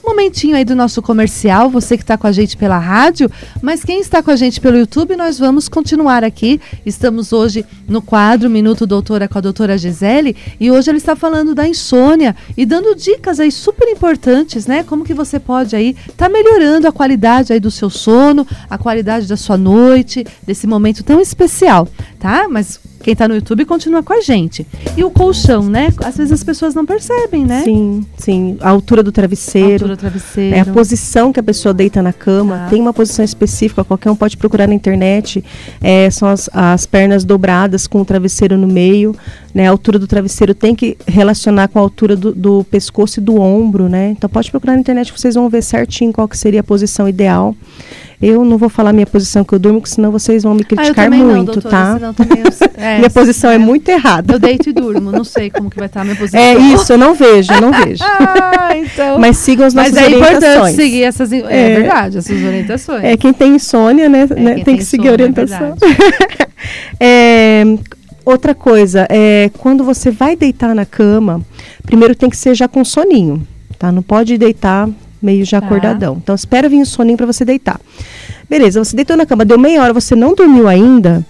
Speaker 2: momentinho aí do nosso comercial, você que está com a gente pela rádio, mas quem está com a gente pelo YouTube, nós vamos continuar aqui. Estamos hoje no quadro Minuto Doutora com a doutora Gisele e hoje ela está falando da insônia e dando dicas aí super importantes, né? Como que você pode aí tá melhorando a qualidade aí do seu sono, a qualidade da sua noite, desse momento tão especial, tá? Mas quem está no YouTube continua com a gente. E o colchão, né? Às vezes as pessoas não percebem, né?
Speaker 4: Sim, sim. A altura do
Speaker 2: A
Speaker 4: travesseiro.
Speaker 2: altura do travesseiro.
Speaker 4: É a posição que a pessoa deita na cama.
Speaker 2: Tá.
Speaker 4: Tem uma posição específica, qualquer um pode procurar na internet. É, são as, as pernas dobradas com o travesseiro no meio. Né? A altura do travesseiro tem que relacionar com a altura do, do pescoço e do ombro. Né? Então pode procurar na internet que vocês vão ver certinho qual que seria a posição ideal. Eu não vou falar minha posição que eu durmo, porque senão vocês vão me
Speaker 2: Ah,
Speaker 4: criticar
Speaker 2: não,
Speaker 4: muito,
Speaker 2: doutora,
Speaker 4: tá?
Speaker 2: eu- [LAUGHS] é,
Speaker 4: minha posição é muito errada.
Speaker 2: Eu deito e durmo, não sei como que vai estar a minha posição.
Speaker 4: É isso, eu não vejo, eu não vejo. [LAUGHS]
Speaker 2: Ah, então.
Speaker 4: Mas sigam as nossas
Speaker 2: Mas é importante
Speaker 4: orientações.
Speaker 2: seguir essas. É,
Speaker 4: É.
Speaker 2: verdade, essas orientações.
Speaker 4: É, quem tem insônia, né, né,
Speaker 2: quem
Speaker 4: tem,
Speaker 2: tem
Speaker 4: que seguir a
Speaker 2: é
Speaker 4: orientação. [LAUGHS] É, outra coisa, é, quando você vai deitar na cama, primeiro tem que ser já com soninho, tá? Não pode deitar meio já
Speaker 2: Tá.
Speaker 4: acordadão. Então espera vir o soninho para você deitar. Beleza, você deitou na cama, deu meia hora, você não dormiu ainda,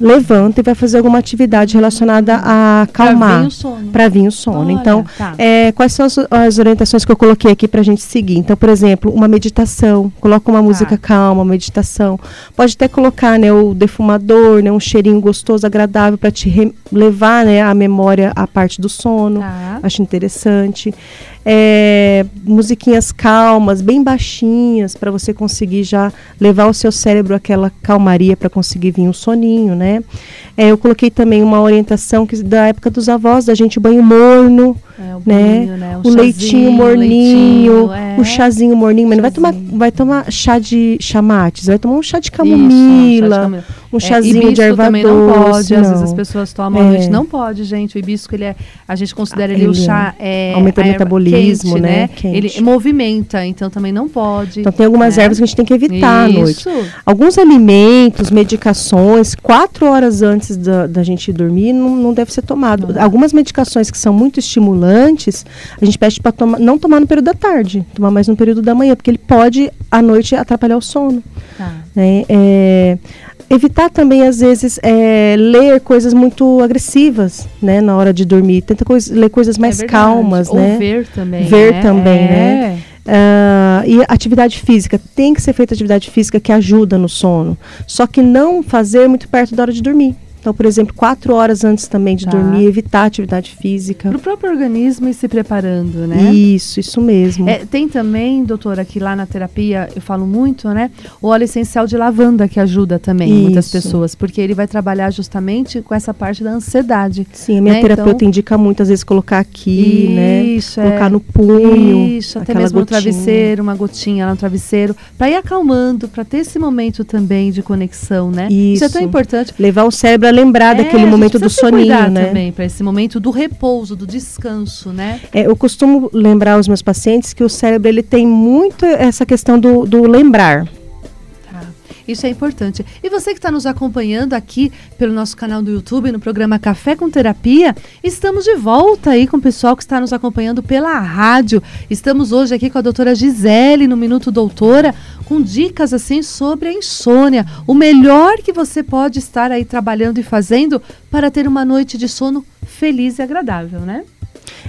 Speaker 4: levanta e vai fazer alguma atividade relacionada a acalmar.
Speaker 2: vir o sono.
Speaker 4: Para vir o sono.
Speaker 2: Olha,
Speaker 4: então,
Speaker 2: tá.
Speaker 4: é, quais são as, as orientações que eu coloquei aqui para a gente seguir? Então, por exemplo, uma meditação. Coloca uma música calma, meditação. Pode até colocar né, o defumador, né, um cheirinho gostoso, agradável para te levar né, a memória à parte do sono.
Speaker 2: Tá.
Speaker 4: Acho interessante. É, musiquinhas calmas, bem baixinhas, para você conseguir já levar o seu cérebro àquela calmaria para conseguir vir um soninho, né? É, eu coloquei também uma orientação que, da época dos avós, da gente banho morno,
Speaker 2: É, o,
Speaker 4: né?
Speaker 2: né?
Speaker 4: o leitinho morninho,
Speaker 2: leitinho, é.
Speaker 4: o chazinho morninho, mas não vai tomar,
Speaker 2: Chazinho.
Speaker 4: vai tomar chá de chamates, vai tomar um chá de
Speaker 2: Isso,
Speaker 4: camomila,
Speaker 2: chá de camomila.
Speaker 4: um
Speaker 2: É,
Speaker 4: chazinho
Speaker 2: hibisco
Speaker 4: de erva
Speaker 2: também
Speaker 4: doce.
Speaker 2: não pode, às vezes
Speaker 4: não.
Speaker 2: as pessoas tomam
Speaker 4: É.
Speaker 2: à noite. Não pode, gente. O hibisco, ele é, a gente considera ele, o
Speaker 4: Ele
Speaker 2: chá. É,
Speaker 4: aumenta o
Speaker 2: a
Speaker 4: metabolismo,
Speaker 2: quente,
Speaker 4: né?
Speaker 2: Ele
Speaker 4: Quente.
Speaker 2: movimenta, então também não pode.
Speaker 4: Então tem algumas
Speaker 2: né?
Speaker 4: ervas que a gente tem que evitar à noite.
Speaker 2: Isso.
Speaker 4: Alguns alimentos, medicações, quatro horas antes da, da gente ir dormir, não, não deve ser tomado. Algumas medicações que são muito estimulantes, a gente pede para tomar, não tomar no período da tarde, tomar mais no período da manhã, porque ele pode, à noite, atrapalhar o sono.
Speaker 2: Tá.
Speaker 4: né? É, evitar também, às vezes, é, ler coisas muito agressivas né, na hora de dormir. Tenta cois- ler coisas mais
Speaker 2: É
Speaker 4: calmas,
Speaker 2: Ou
Speaker 4: né?
Speaker 2: ver também.
Speaker 4: Ver
Speaker 2: né?
Speaker 4: também,
Speaker 2: É.
Speaker 4: né? Ah, e atividade física. Tem que ser feita atividade física que ajuda no sono. Só que não fazer muito perto da hora de dormir. Então, por exemplo, quatro horas antes também de
Speaker 2: Tá.
Speaker 4: dormir, evitar atividade física.
Speaker 2: Para o próprio organismo ir se preparando, né?
Speaker 4: Isso, isso mesmo.
Speaker 2: É, tem também, doutora, que lá na terapia eu falo muito, né? O óleo essencial de lavanda que ajuda também muitas
Speaker 4: Isso.
Speaker 2: pessoas, porque ele vai trabalhar justamente com essa parte da ansiedade.
Speaker 4: Sim, a minha
Speaker 2: né,
Speaker 4: terapeuta
Speaker 2: então-
Speaker 4: indica muito, às vezes, colocar aqui, né?
Speaker 2: Isso, é.
Speaker 4: Colocar no punho.
Speaker 2: Isso, até mesmo no
Speaker 4: gotinha.
Speaker 2: travesseiro, uma gotinha lá no travesseiro, para ir acalmando, para ter esse momento também de conexão, né? é tão
Speaker 4: Isso.
Speaker 2: importante.
Speaker 4: Levar o cérebro lembrar
Speaker 2: É,
Speaker 4: daquele momento do soninho, né?
Speaker 2: também para esse momento do repouso, do descanso, né?
Speaker 4: É, eu costumo lembrar aos meus pacientes que o cérebro ele tem muito essa questão do, do lembrar.
Speaker 2: Isso é importante. E você que está nos acompanhando aqui pelo nosso canal do YouTube, no programa Café com Terapia, estamos de volta aí com o pessoal que está nos acompanhando pela rádio. Estamos hoje aqui com a doutora Gisele, no Minuto Doutora, com dicas assim sobre a insônia. O melhor que você pode estar aí trabalhando e fazendo para ter uma noite de sono feliz e agradável, né?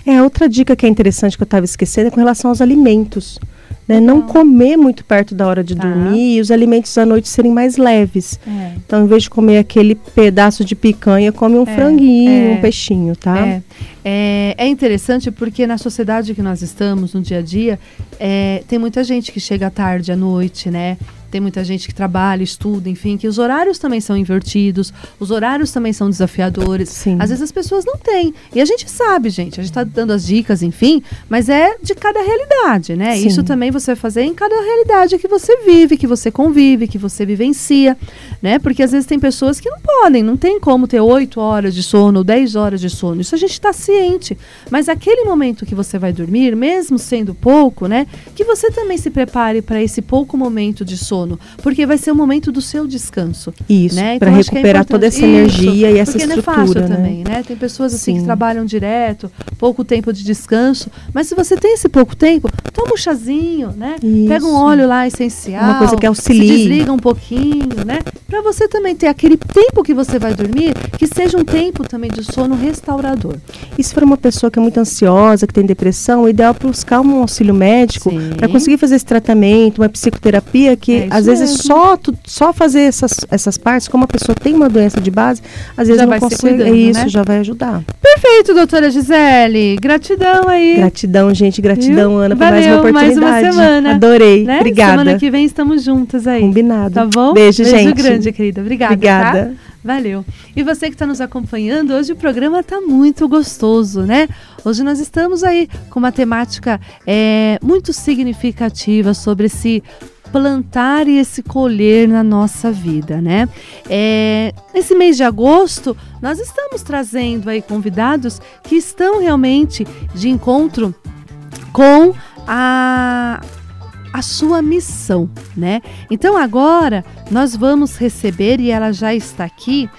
Speaker 4: É, outra dica que é interessante que eu estava esquecendo é com relação aos alimentos. Né? Não comer muito perto da hora de
Speaker 2: Tá.
Speaker 4: dormir e os alimentos à noite serem mais leves.
Speaker 2: É.
Speaker 4: Então, em vez de comer aquele pedaço de picanha, come um
Speaker 2: É,
Speaker 4: franguinho,
Speaker 2: é.
Speaker 4: um peixinho, tá?
Speaker 2: É, é, é interessante porque na sociedade que nós estamos, no dia a dia, é, tem muita gente que chega tarde à noite, né? Tem muita gente que trabalha, estuda, enfim, que os horários também são invertidos, os horários também são desafiadores.
Speaker 4: Sim.
Speaker 2: Às vezes as pessoas não têm. E a gente sabe, gente, a gente está dando as dicas, enfim, mas é de cada realidade, né?
Speaker 4: Sim.
Speaker 2: Isso também você vai fazer em cada realidade que você vive, que você convive, que você vivencia, né? Porque às vezes tem pessoas que não podem, não tem como ter 8 horas de sono ou 10 horas de sono. Isso a gente está ciente. Mas aquele momento que você vai dormir, mesmo sendo pouco, né? Que você também se prepare para esse pouco momento de sono, porque vai ser o momento do seu descanso.
Speaker 4: Isso,
Speaker 2: né?
Speaker 4: para
Speaker 2: Então, que é
Speaker 4: recuperar toda
Speaker 2: importante.
Speaker 4: essa energia
Speaker 2: Isso,
Speaker 4: e essa
Speaker 2: porque
Speaker 4: estrutura,
Speaker 2: não é fácil
Speaker 4: né?
Speaker 2: também, né? Tem pessoas assim que
Speaker 4: Sim.
Speaker 2: trabalham direto, pouco tempo de descanso, mas se você tem esse pouco tempo, toma um chazinho, né? Pega um
Speaker 4: Isso.
Speaker 2: óleo lá essencial.
Speaker 4: Uma coisa que auxilie.
Speaker 2: Se desliga um pouquinho, né? Para você também ter aquele tempo que você vai dormir, que seja um tempo também de sono restaurador.
Speaker 4: E se for uma pessoa que é muito ansiosa, que tem depressão, o ideal é buscar um auxílio médico para conseguir fazer esse tratamento, uma psicoterapia que
Speaker 2: É
Speaker 4: às vezes só tu- só fazer essas, essas partes, como a pessoa tem uma doença de base, às vezes
Speaker 2: Já
Speaker 4: não consegue. é isso,
Speaker 2: né?
Speaker 4: já vai ajudar.
Speaker 2: Perfeito, doutora Gisele. Gratidão aí.
Speaker 4: Gratidão, gente, gratidão,
Speaker 2: Viu?
Speaker 4: Ana, por mais uma
Speaker 2: Valeu, mais uma
Speaker 4: oportunidade.
Speaker 2: semana.
Speaker 4: Adorei.
Speaker 2: né?
Speaker 4: Obrigada.
Speaker 2: Semana que vem estamos juntas aí.
Speaker 4: Combinado.
Speaker 2: Tá bom?
Speaker 4: Beijo,
Speaker 2: Beijo
Speaker 4: gente.
Speaker 2: grande, querida. Obrigada.
Speaker 4: Obrigada.
Speaker 2: tá? Valeu. E você que está nos acompanhando, hoje o programa está muito gostoso, né? Hoje nós estamos aí com uma temática é, muito significativa sobre esse plantar e esse colher na nossa vida, né? É, nesse mês de agosto, nós estamos trazendo aí convidados que estão realmente de encontro com a a sua missão, né? Então agora nós vamos receber e ela já está aqui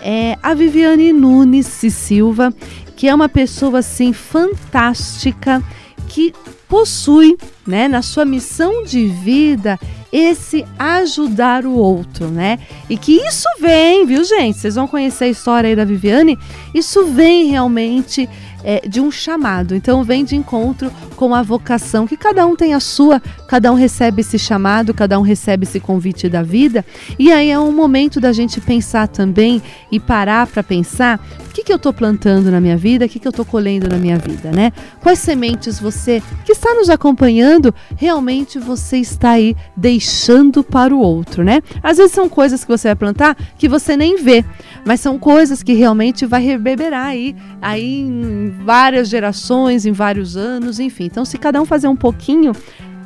Speaker 2: é, a Viviane Nunes Silva, que é uma pessoa assim fantástica que possui, né, na sua missão de vida esse ajudar o outro, né? E que isso vem, viu, gente? Vocês vão conhecer a história aí da Viviane. Isso vem realmente é, de um chamado. Então vem de encontro com a vocação, que cada um tem a sua, cada um recebe esse chamado, cada um recebe esse convite da vida. E aí é um momento da gente pensar também e parar para pensar que, que, eu estou plantando na minha vida, o que, que eu estou colhendo na minha vida, né? Quais sementes você que está nos acompanhando realmente você está aí deixando para o outro, né? Às vezes são coisas que você vai plantar que você nem vê, mas são coisas que realmente vai reverberar aí, aí em várias gerações, em vários anos, enfim. Então, se cada um fazer um pouquinho,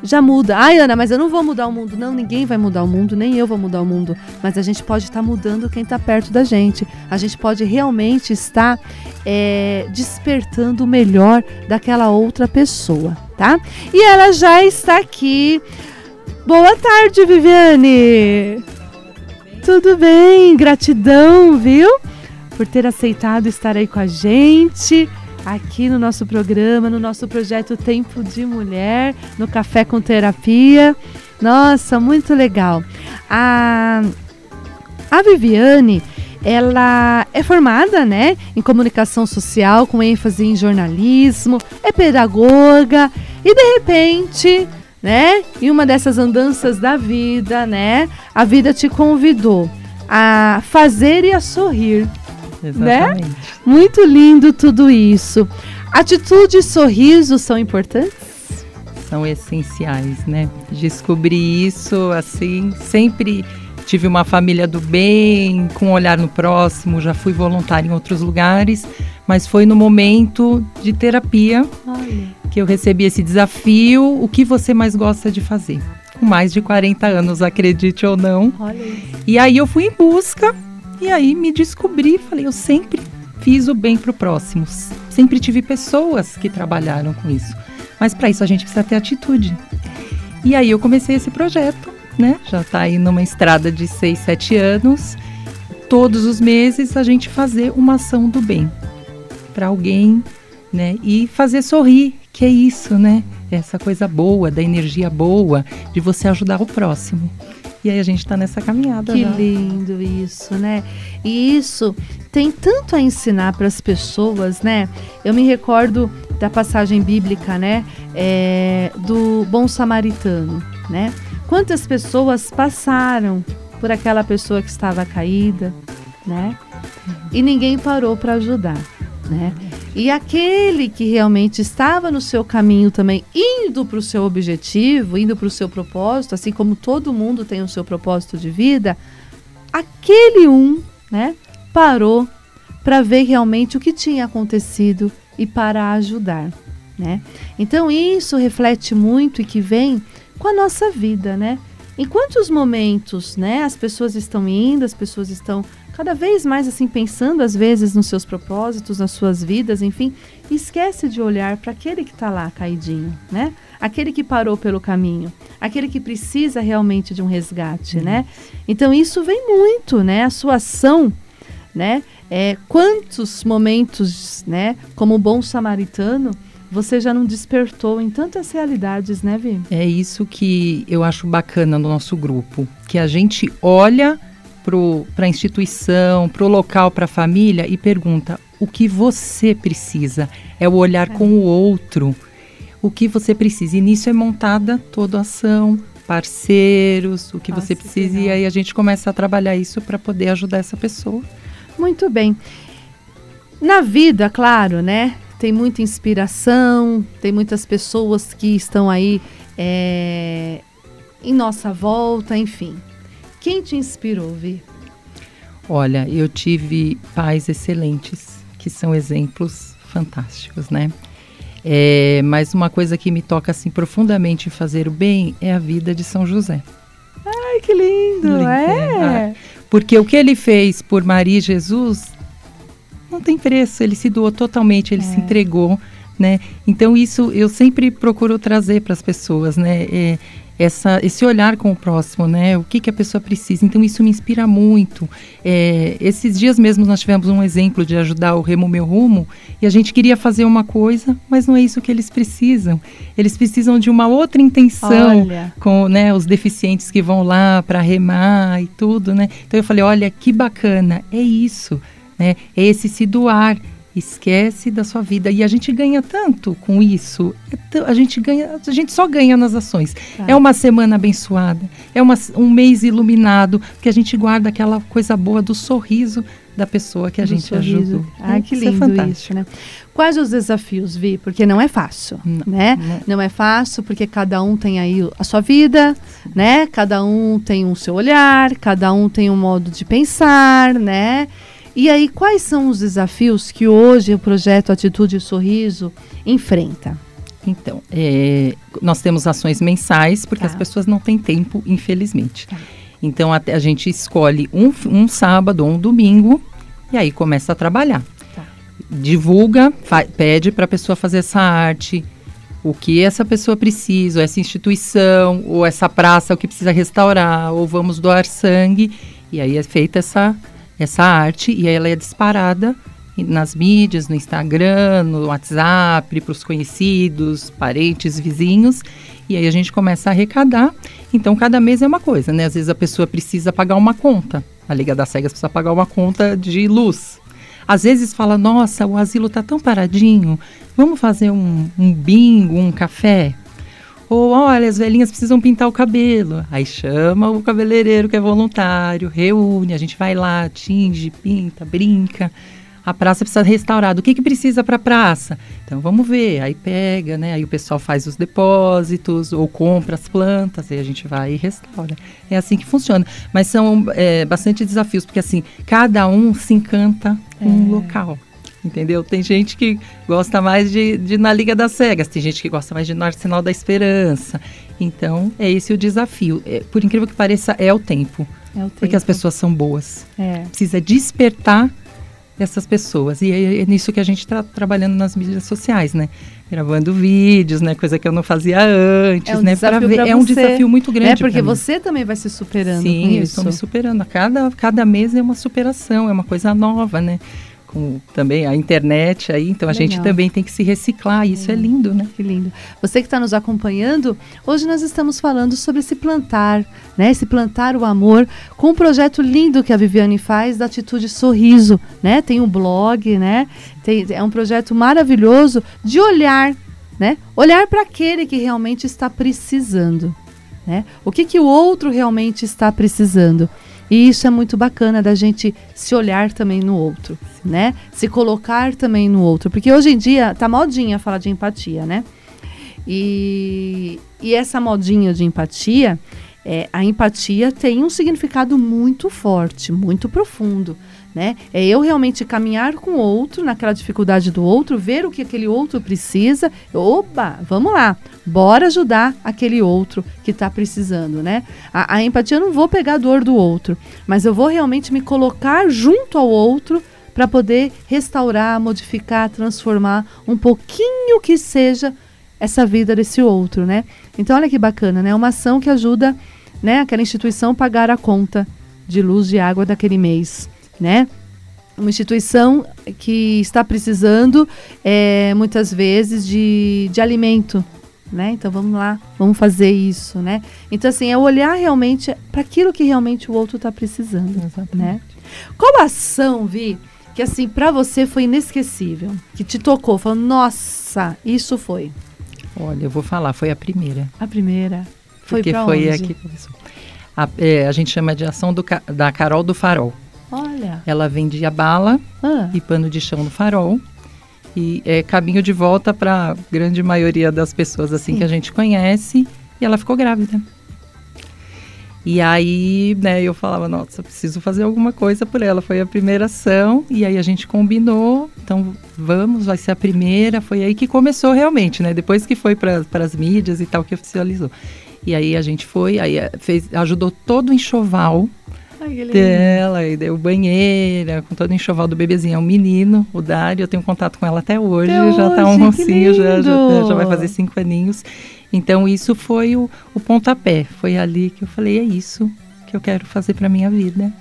Speaker 2: já muda. Ai, Ana, mas eu não vou mudar o mundo. Não, ninguém vai mudar o mundo, nem eu vou mudar o mundo. Mas a gente pode estar mudando quem está perto da gente. A gente pode realmente estar é, despertando o melhor daquela outra pessoa, tá? E ela já está aqui. Boa tarde, Viviane! Tudo bem, gratidão, viu? Por ter aceitado estar aí com a gente aqui no nosso programa, no nosso projeto Tempo de Mulher, no Café com Terapia. Nossa, muito legal. A, a Viviane, ela é formada, né, em comunicação social com ênfase em jornalismo, é pedagoga e de repente, né, em uma dessas andanças da vida, né, a vida te convidou a fazer e a sorrir. Exatamente. Né? Muito lindo tudo isso. Atitude e sorriso são importantes?
Speaker 5: São essenciais, né? Descobri isso assim, sempre tive uma família do bem, com um olhar no próximo, já fui voluntária em outros lugares, mas foi no momento de terapia Olha. que eu recebi esse desafio. O que você mais gosta de fazer? Com mais de 40 anos, acredite ou não. E aí eu fui em busca e aí me descobri, falei, eu sempre fiz o bem para o próximo. Sempre tive pessoas que trabalharam com isso. Mas para isso a gente precisa ter atitude. E aí eu comecei esse projeto, né? Já está aí numa estrada de 6, 7 anos. Todos os meses a gente fazer uma ação do bem para alguém, né? E fazer sorrir, que é isso, né? Essa coisa boa, da energia boa, de você ajudar o próximo. E aí a gente está nessa caminhada.
Speaker 2: Que
Speaker 5: já.
Speaker 2: lindo isso, né? E isso tem tanto a ensinar para as pessoas, né? Eu me recordo da passagem bíblica, né? É, do bom samaritano, né? Quantas pessoas passaram por aquela pessoa que estava caída, né? E ninguém parou para ajudar, né? E aquele que realmente estava no seu caminho também, indo para o seu objetivo, indo para o seu propósito, assim como todo mundo tem o seu propósito de vida, aquele um, né, parou para ver realmente o que tinha acontecido e para ajudar, né? Então isso reflete muito e que vem com a nossa vida, né? Em quantos momentos, né, as pessoas estão indo, as pessoas estão cada vez mais assim pensando às vezes nos seus propósitos, nas suas vidas, enfim, esquece de olhar para aquele que está lá caidinho, né? Aquele que parou pelo caminho, aquele que precisa realmente de um resgate, uhum. né? Então isso vem muito, né? A sua ação, né? É, quantos momentos, né? Como bom samaritano, você já não despertou em tantas realidades, né, Vi?
Speaker 5: É isso que eu acho bacana no nosso grupo, que a gente olha para a instituição, para o local, para a família e pergunta o que você precisa. É o olhar com o outro. O que você precisa. E nisso é montada toda a ação, parceiros, o que Nossa, você precisa. E aí a gente começa a trabalhar isso para poder ajudar essa pessoa.
Speaker 2: Muito bem. Na vida, claro, né? Tem muita inspiração, tem muitas pessoas que estão aí é, em nossa volta, enfim. Quem te inspirou, Vi?
Speaker 5: Olha, eu tive pais excelentes, que são exemplos fantásticos, né? É, mas uma coisa que me toca assim profundamente em fazer o bem é a vida de São José.
Speaker 2: Ai, que lindo! lindo é.
Speaker 5: é. Porque o que ele fez por Maria e Jesus não tem preço. Ele se doou totalmente, ele é. se entregou, né? Então isso eu sempre procuro trazer para as pessoas, né? É, essa, esse olhar com o próximo, né? O que, que a pessoa precisa. Então, isso me inspira muito. É, esses dias mesmo nós tivemos um exemplo de ajudar o Remo Meu Rumo e a gente queria fazer uma coisa, mas não é isso que eles precisam. Eles precisam de uma outra intenção olha. com né, os deficientes que vão lá para remar e tudo, né? Então, eu falei: olha, que bacana, é isso, né? É esse se doar Esquece da sua vida. E a gente ganha tanto com isso. É a gente ganha, a gente só ganha nas ações. Tá. É uma semana abençoada, é uma, um mês iluminado, que a gente guarda aquela coisa boa do sorriso da pessoa que a do gente sorriso. ajudou.
Speaker 2: Ah, que é lindo é isso, né? Quais os desafios, Vi? Porque não é fácil, não, né? Não. não. é fácil porque cada um tem aí a sua vida, né? Cada um tem o seu olhar, cada um tem um modo de pensar, né? E aí, quais são os desafios que hoje o projeto Atitude e Sorriso enfrenta?
Speaker 5: Então, é, nós temos ações mensais, porque tá. as pessoas não têm tempo, infelizmente. Tá. Então, a, a, gente escolhe um, um sábado ou um domingo e aí começa a trabalhar. Tá. Divulga, pede para a pessoa fazer essa arte, o que essa pessoa precisa, ou essa instituição, ou essa praça, o que precisa restaurar, ou vamos doar sangue. E aí é feita essa essa arte e ela é disparada nas mídias, no Instagram, no WhatsApp, para os conhecidos, parentes, vizinhos. E aí a gente começa a arrecadar. Então, cada mês é uma coisa, né? Às vezes a pessoa precisa pagar uma conta. A Liga das Cegas precisa pagar uma conta de luz. Às vezes fala, nossa, o asilo está tão paradinho, vamos fazer um, um bingo, um café? Ou, olha, as velhinhas precisam pintar o cabelo. Aí chama o cabeleireiro que é voluntário, reúne, a gente vai lá, tinge, pinta, brinca. A praça precisa restaurar. O que, que precisa para a praça? Então vamos ver. Aí pega, né? Aí o pessoal faz os depósitos ou compra as plantas, aí a gente vai e restaura. É assim que funciona. Mas são é, bastante desafios, porque assim, cada um se encanta com é. um local entendeu? Tem gente que gosta mais de, de na Liga das Cegas, tem gente que gosta mais de no Arsenal da Esperança. Então, é esse o desafio. É, por incrível que pareça, é o tempo. É o tempo. Porque as pessoas são boas. É. Precisa despertar essas pessoas. E é, é nisso que a gente está trabalhando nas mídias sociais, né? Gravando vídeos, né? Coisa que eu não fazia antes,
Speaker 2: é um
Speaker 5: né?
Speaker 2: Para ver. é um desafio muito grande. É porque você também vai se superando.
Speaker 5: Sim, eu estou me superando. Cada, cada mês é uma superação, é uma coisa nova, né? Com também a internet aí, então a Legal. gente também tem que se reciclar, isso é, é lindo, né?
Speaker 2: Que lindo. Você que está nos acompanhando, hoje nós estamos falando sobre esse plantar, né? Esse plantar o amor, com um projeto lindo que a Viviane faz da Atitude Sorriso, né? Tem um blog, né? Tem, é um projeto maravilhoso de olhar, né? Olhar para aquele que realmente está precisando, né? O que que o outro realmente está precisando? E isso é muito bacana da gente se olhar também no outro, né? Se colocar também no outro. Porque hoje em dia tá modinha falar de empatia, né? E, e essa modinha de empatia, é, a empatia tem um significado muito forte, muito profundo né? É eu realmente caminhar com o outro, naquela dificuldade do outro, ver o que aquele outro precisa. Opa, vamos lá, bora ajudar aquele outro que está precisando, né? A, a empatia eu não vou pegar a dor do outro, mas eu vou realmente me colocar junto ao outro para poder restaurar, modificar, transformar um pouquinho que seja essa vida desse outro, né? Então olha que bacana, né? Uma ação que ajuda, né, aquela instituição pagar a conta de luz e água daquele mês né? Uma instituição que está precisando é, muitas vezes de, de alimento, né? Então vamos lá, vamos fazer isso, né? Então assim é olhar realmente para aquilo que realmente o outro está precisando, Exatamente. né? Qual ação, Vi, que assim para você foi inesquecível, que te tocou, falou, nossa, isso foi.
Speaker 5: Olha, eu vou falar, foi a primeira.
Speaker 2: A primeira. Foi
Speaker 5: Porque foi onde? aqui. A, é, a gente chama de ação do, da Carol do Farol.
Speaker 2: Olha.
Speaker 5: Ela vendia bala ah. e pano de chão no farol. E é caminho de volta para a grande maioria das pessoas assim Sim. que a gente conhece. E ela ficou grávida. E aí, né, eu falava, nossa, preciso fazer alguma coisa por ela. Foi a primeira ação, e aí a gente combinou, então vamos, vai ser a primeira. Foi aí que começou realmente, né? Depois que foi para as mídias e tal, que oficializou. E aí a gente foi, aí eh, fez, ajudou todo o enxoval Dela, e deu banheira, com todo o enxoval do bebezinho. É um menino, o Dário, eu tenho contato com ela até hoje, até já está um mocinho, já, já, já, vai fazer cinco aninhos. Então isso foi o, o pontapé, foi ali que eu falei, é isso que eu quero fazer para minha vida.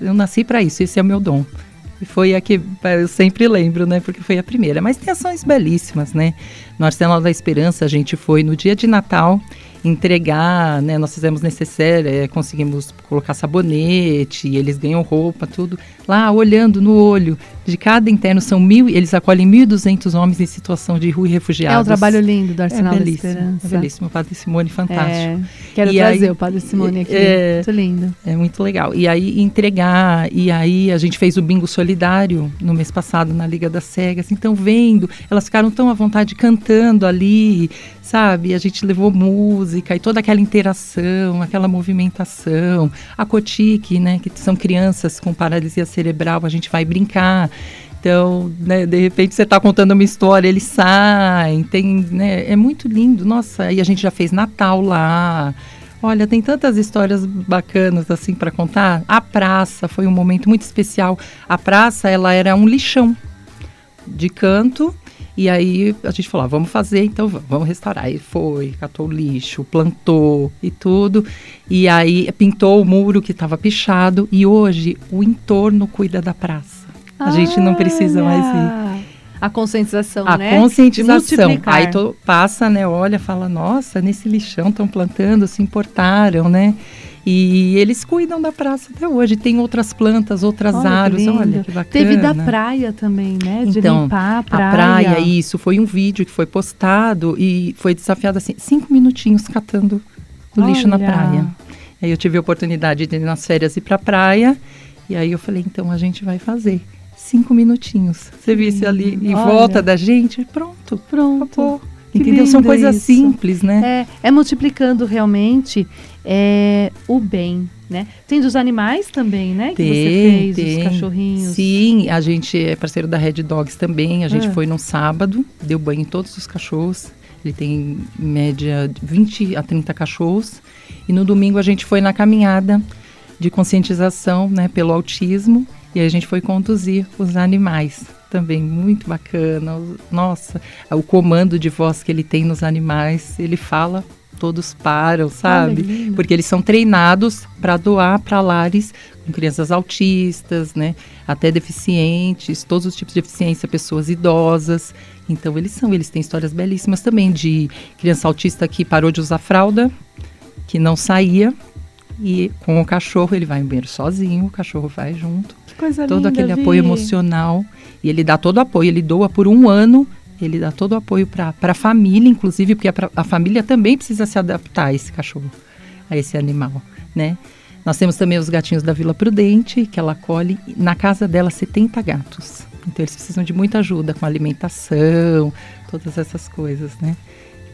Speaker 5: Eu nasci para isso, esse é o meu dom. E foi a que eu sempre lembro, né? Porque foi a primeira. Mas tem ações belíssimas, né? No Arsenal da Esperança, a gente foi no dia de Natal entregar, né? Nós fizemos necessário, é, conseguimos colocar sabonete, eles ganham roupa, tudo. Lá, olhando no olho de cada interno, são mil, eles acolhem 1.200 homens em situação de rua e refugiados.
Speaker 2: É um trabalho lindo do Arsenal
Speaker 5: é
Speaker 2: da Esperança.
Speaker 5: É belíssimo, o Padre Simone, fantástico.
Speaker 2: É, quero
Speaker 5: E
Speaker 2: trazer
Speaker 5: aí-
Speaker 2: o Padre Simone aqui,
Speaker 5: É.
Speaker 2: muito lindo.
Speaker 5: É muito legal. E aí entregar, e aí a gente fez o bingo solidário no mês passado na Liga das Cegas. Então vendo, elas ficaram tão à vontade cantando ali, sabe? A gente levou música e toda aquela interação, aquela movimentação. A Cotique, né, que são crianças com paralisia cerebral, a gente vai brincar. Então, né, de repente você está contando uma história, eles saem, tem, né, é muito lindo. Nossa, e a gente já fez Natal lá. Olha, tem tantas histórias bacanas assim para contar. A praça foi um momento muito especial. A praça, ela era um lixão de canto. E aí a gente falou, ah, vamos fazer, então vamos, restaurar. Aí foi, catou lixo, plantou e tudo. E aí pintou o muro que estava pichado. E hoje o entorno cuida da praça. A gente não precisa mais ir.
Speaker 2: A conscientização,
Speaker 5: A
Speaker 2: né?
Speaker 5: conscientização.
Speaker 2: Multiplicar.
Speaker 5: Aí tu passa, né, olha, fala, nossa, nesse lixão estão plantando, se importaram, né? E eles cuidam da praça até hoje. Tem outras plantas, outras
Speaker 2: Olha
Speaker 5: árvores. Olha que bacana.
Speaker 2: Teve da praia também, né? De
Speaker 5: Então,
Speaker 2: limpar a
Speaker 5: A
Speaker 2: praia.
Speaker 5: praia, isso. Foi um vídeo que foi postado e foi desafiado assim, cinco minutinhos catando o lixo na praia. Aí eu tive a oportunidade de nas férias ir pra praia. E aí eu falei, então a gente vai fazer. Cinco minutinhos. Você visse ali em
Speaker 2: Olha.
Speaker 5: volta da gente, pronto.
Speaker 2: Pronto.
Speaker 5: Acabou.
Speaker 2: Que
Speaker 5: Entendeu? São coisas
Speaker 2: isso.
Speaker 5: simples, né?
Speaker 2: É, é multiplicando realmente é, o bem, né? Tem dos animais também, né? Que você fez, os cachorrinhos.
Speaker 5: Sim, a gente é parceiro da Red Dogs também. A gente
Speaker 2: Ah.
Speaker 5: foi num sábado, deu banho em todos os cachorros. Ele tem em média de 20 a 30 cachorros. E no domingo a gente foi na caminhada de conscientização, né, pelo autismo. E a gente foi conduzir os animais. Também muito bacana. Nossa, o comando de voz que ele tem nos animais, ele fala, todos param, sabe?
Speaker 2: lindo.
Speaker 5: Porque eles são treinados para doar para lares com crianças autistas, né? Até deficientes, todos os tipos de deficiência, pessoas idosas. Então eles são, eles têm histórias belíssimas também de criança autista que parou de usar fralda, que não saía e com o cachorro ele vai no banheiro sozinho, o cachorro vai junto
Speaker 2: coisa
Speaker 5: todo
Speaker 2: linda,
Speaker 5: aquele
Speaker 2: Vi.
Speaker 5: apoio emocional e ele dá todo o apoio, ele doa por um ano, ele dá todo o apoio para a família, inclusive, porque a, a família também precisa se adaptar a esse cachorro, a esse animal, né? Nós temos também os gatinhos da Vila Prudente, que ela acolhe, na casa dela 70 gatos. Então eles precisam de muita ajuda com alimentação, todas essas coisas, né?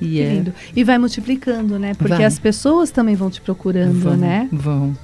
Speaker 5: E é,
Speaker 2: lindo. E vai multiplicando, né? Porque
Speaker 5: Vai.
Speaker 2: as pessoas também vão te procurando,
Speaker 5: vão,
Speaker 2: né?
Speaker 5: Vão,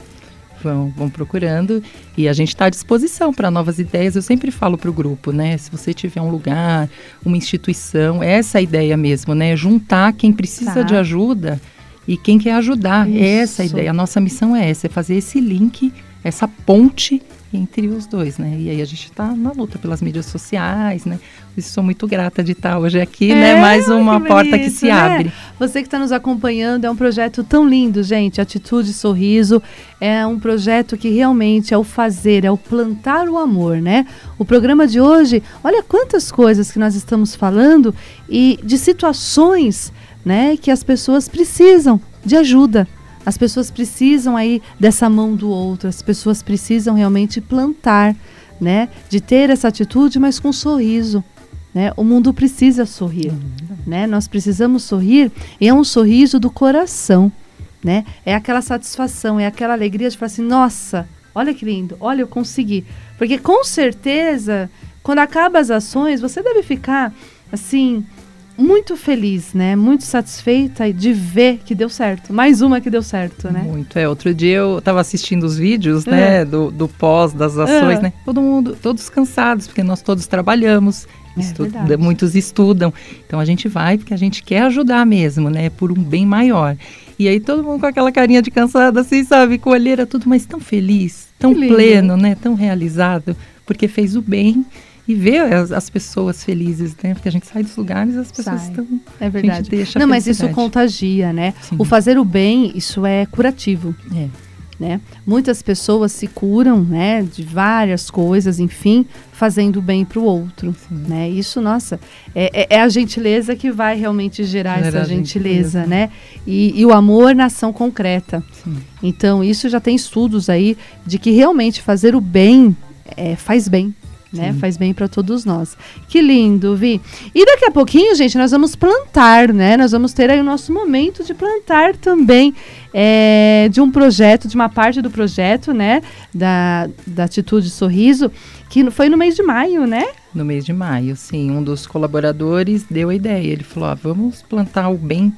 Speaker 5: vão, vão procurando e a gente está à disposição para novas ideias. Eu sempre falo para o grupo, né? Se você tiver um lugar, uma instituição, é essa a ideia mesmo, né? Juntar quem precisa
Speaker 2: Tá.
Speaker 5: de ajuda e quem quer ajudar. É essa a
Speaker 2: Isso.
Speaker 5: ideia. A nossa missão é essa, é fazer esse link, essa ponte entre os dois, né? E aí a gente está na luta pelas mídias sociais, né? Isso sou muito grata de estar hoje aqui,
Speaker 2: É,
Speaker 5: né? Mais uma
Speaker 2: que
Speaker 5: porta que se
Speaker 2: né?
Speaker 5: abre.
Speaker 2: Você que está nos acompanhando, é um projeto tão lindo, gente. Atitude Sorriso é um projeto que realmente é o fazer, é o plantar o amor, né? O programa de hoje, olha quantas coisas que nós estamos falando e de situações, né, que as pessoas precisam de ajuda. As pessoas precisam aí dessa mão do outro, as pessoas precisam realmente plantar, né? De ter essa atitude, mas com sorriso. Né? O mundo precisa sorrir, né? Nós precisamos sorrir e é um sorriso do coração, né? É aquela satisfação, é aquela alegria de falar assim, nossa, olha que lindo, olha eu consegui, porque com certeza quando acaba as ações você deve ficar assim muito feliz, né? Muito satisfeita de ver que deu certo, mais uma que deu certo, né?
Speaker 5: Muito, é. Outro dia eu estava assistindo os vídeos, né, do, do pós, das ações,
Speaker 2: É.
Speaker 5: né? Todo mundo, todos cansados, porque nós todos trabalhamos,
Speaker 2: É
Speaker 5: estu-
Speaker 2: verdade.
Speaker 5: muitos estudam. Então a gente vai porque a gente quer ajudar mesmo, né, por um bem maior. E aí todo mundo com aquela carinha de cansado, assim, sabe, com olheira, tudo, mas tão feliz, tão pleno, né, tão realizado, porque fez o bem. E ver as, as pessoas felizes, né? Porque a gente sai dos lugares e as pessoas
Speaker 2: Sai.
Speaker 5: estão.
Speaker 2: É verdade. Não, mas isso contagia, né?
Speaker 5: Sim.
Speaker 2: O fazer o bem, isso é curativo.
Speaker 5: É.
Speaker 2: né? Muitas pessoas se curam, né, de várias coisas, enfim, fazendo bem para o outro, né? Isso, nossa, é, é, é, a gentileza que vai realmente gerar Gera essa gentileza, gentileza. né? E, e, o amor na ação concreta. Sim. Então, isso já tem estudos aí de que realmente fazer o bem é, faz bem, né? Sim. Faz bem para todos nós. Que lindo, Vi. E daqui a pouquinho, gente, nós vamos plantar, né? Nós vamos ter aí o nosso momento de plantar também é, de um projeto, de uma parte do projeto, né? Da, da Atitude Sorriso, que foi no mês de maio, né?
Speaker 5: No mês de maio, sim. Um dos colaboradores deu a ideia. Ele falou: ah, vamos plantar o bem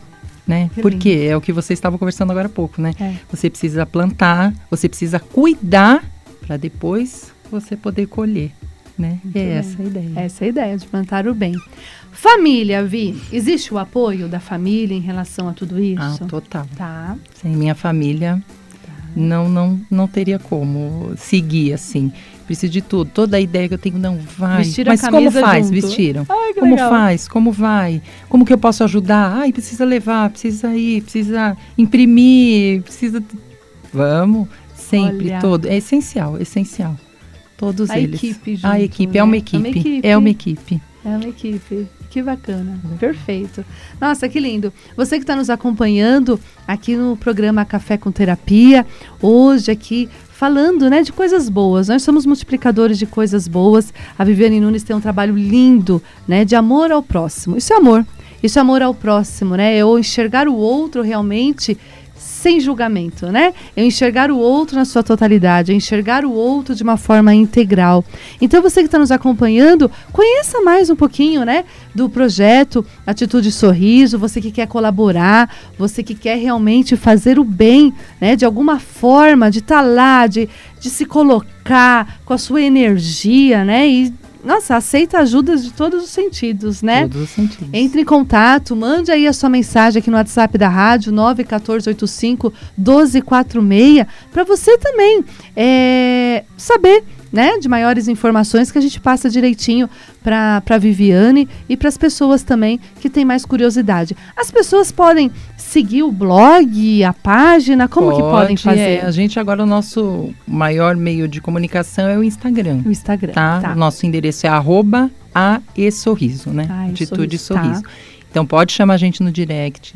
Speaker 5: né? Que Porque lindo. é o que você estava conversando agora há pouco, né? É. Você precisa plantar, você precisa cuidar para depois você poder colher né? Muito é bem. essa a ideia.
Speaker 2: Essa é a ideia de plantar o bem. Família, Vi, existe o apoio da família em relação a tudo isso?
Speaker 5: Ah, total. Tá. Sem minha família, tá. não, não, não teria como seguir assim. Preciso de tudo. Toda a ideia que eu tenho, não vai. Vestiram Mas como faz? Junto. Vestiram. Ai, como legal. faz? Como vai? Como que eu posso ajudar? Ai, precisa levar, precisa ir, precisa imprimir, precisa. Vamos, sempre, Olha. todo. É essencial, essencial. Todos
Speaker 2: a
Speaker 5: eles.
Speaker 2: Equipe junto,
Speaker 5: a equipe, né? é uma equipe. É uma equipe. É uma equipe.
Speaker 2: É uma equipe. Que bacana. Perfeito. Nossa, que lindo. Você que está nos acompanhando aqui no programa Café com Terapia, hoje aqui falando, né, de coisas boas. Nós somos multiplicadores de coisas boas. A Viviane Nunes tem um trabalho lindo, né, de amor ao próximo. Isso é amor. Isso é amor ao próximo, né? Eu enxergar o outro realmente sem julgamento, né? Eu enxergar o outro na sua totalidade, eu enxergar o outro de uma forma integral. Então você que está nos acompanhando, conheça mais um pouquinho, né, do projeto Atitude Sorriso, você que quer colaborar, você que quer realmente fazer o bem, né, de alguma forma, de estar tá lá, de, de se colocar com a sua energia, né, e nossa, aceita ajudas de todos os sentidos, né? Todos os sentidos. Entre em contato, mande aí a sua mensagem aqui no WhatsApp da rádio 91485 1246 para você também é, saber né, de maiores informações que a gente passa direitinho para a Viviane e para as pessoas também que têm mais curiosidade. As pessoas podem seguir o blog, a página, como Pode, que podem fazer? É.
Speaker 5: A gente agora o nosso maior meio de comunicação é o Instagram.
Speaker 2: O Instagram.
Speaker 5: Tá? tá. Nosso endereço é arroba a e sorriso, né? A Atitude sorriso. sorriso. Tá. Então pode chamar a gente no direct.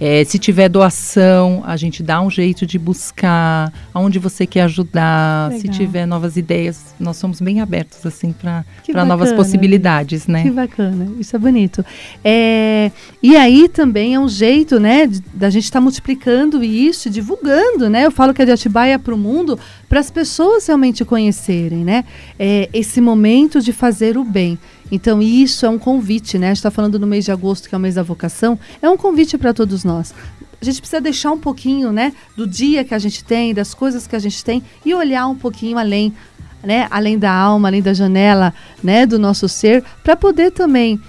Speaker 5: É, se tiver doação, a gente dá um jeito de buscar aonde você quer ajudar. Legal. Se tiver novas ideias, nós somos bem abertos assim para novas possibilidades, né?
Speaker 2: Que bacana, isso é bonito. É, e aí também é um jeito, né, da gente estar tá multiplicando isso, divulgando, né? Eu falo que é de Atibaia para o mundo para as pessoas realmente conhecerem, né? É, esse momento de fazer o bem. Então, isso é um convite, né? A gente está falando no mês de agosto, que é o mês da vocação, é um convite para todos nós. A gente precisa deixar um pouquinho, né, do dia que a gente tem, das coisas que a gente tem e olhar um pouquinho além, né, além da alma, além da janela, né, do nosso ser, para poder também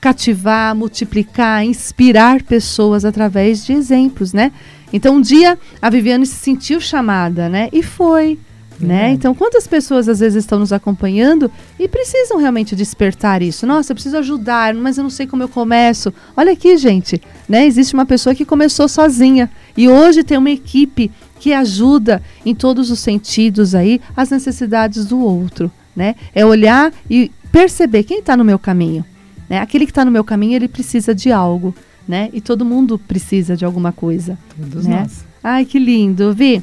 Speaker 2: cativar, multiplicar, inspirar pessoas através de exemplos, né? Então, um dia a Viviane se sentiu chamada, né? E foi. Né? Então, quantas pessoas às vezes estão nos acompanhando e precisam realmente despertar isso? Nossa, eu preciso ajudar, mas eu não sei como eu começo. Olha aqui, gente, né? Existe uma pessoa que começou sozinha e hoje tem uma equipe que ajuda em todos os sentidos aí as necessidades do outro, né? É olhar e perceber quem está no meu caminho, né? Aquele que está no meu caminho ele precisa de algo, né? E todo mundo precisa de alguma coisa.
Speaker 5: Todos né? nós.
Speaker 2: Ai, que lindo, Vi.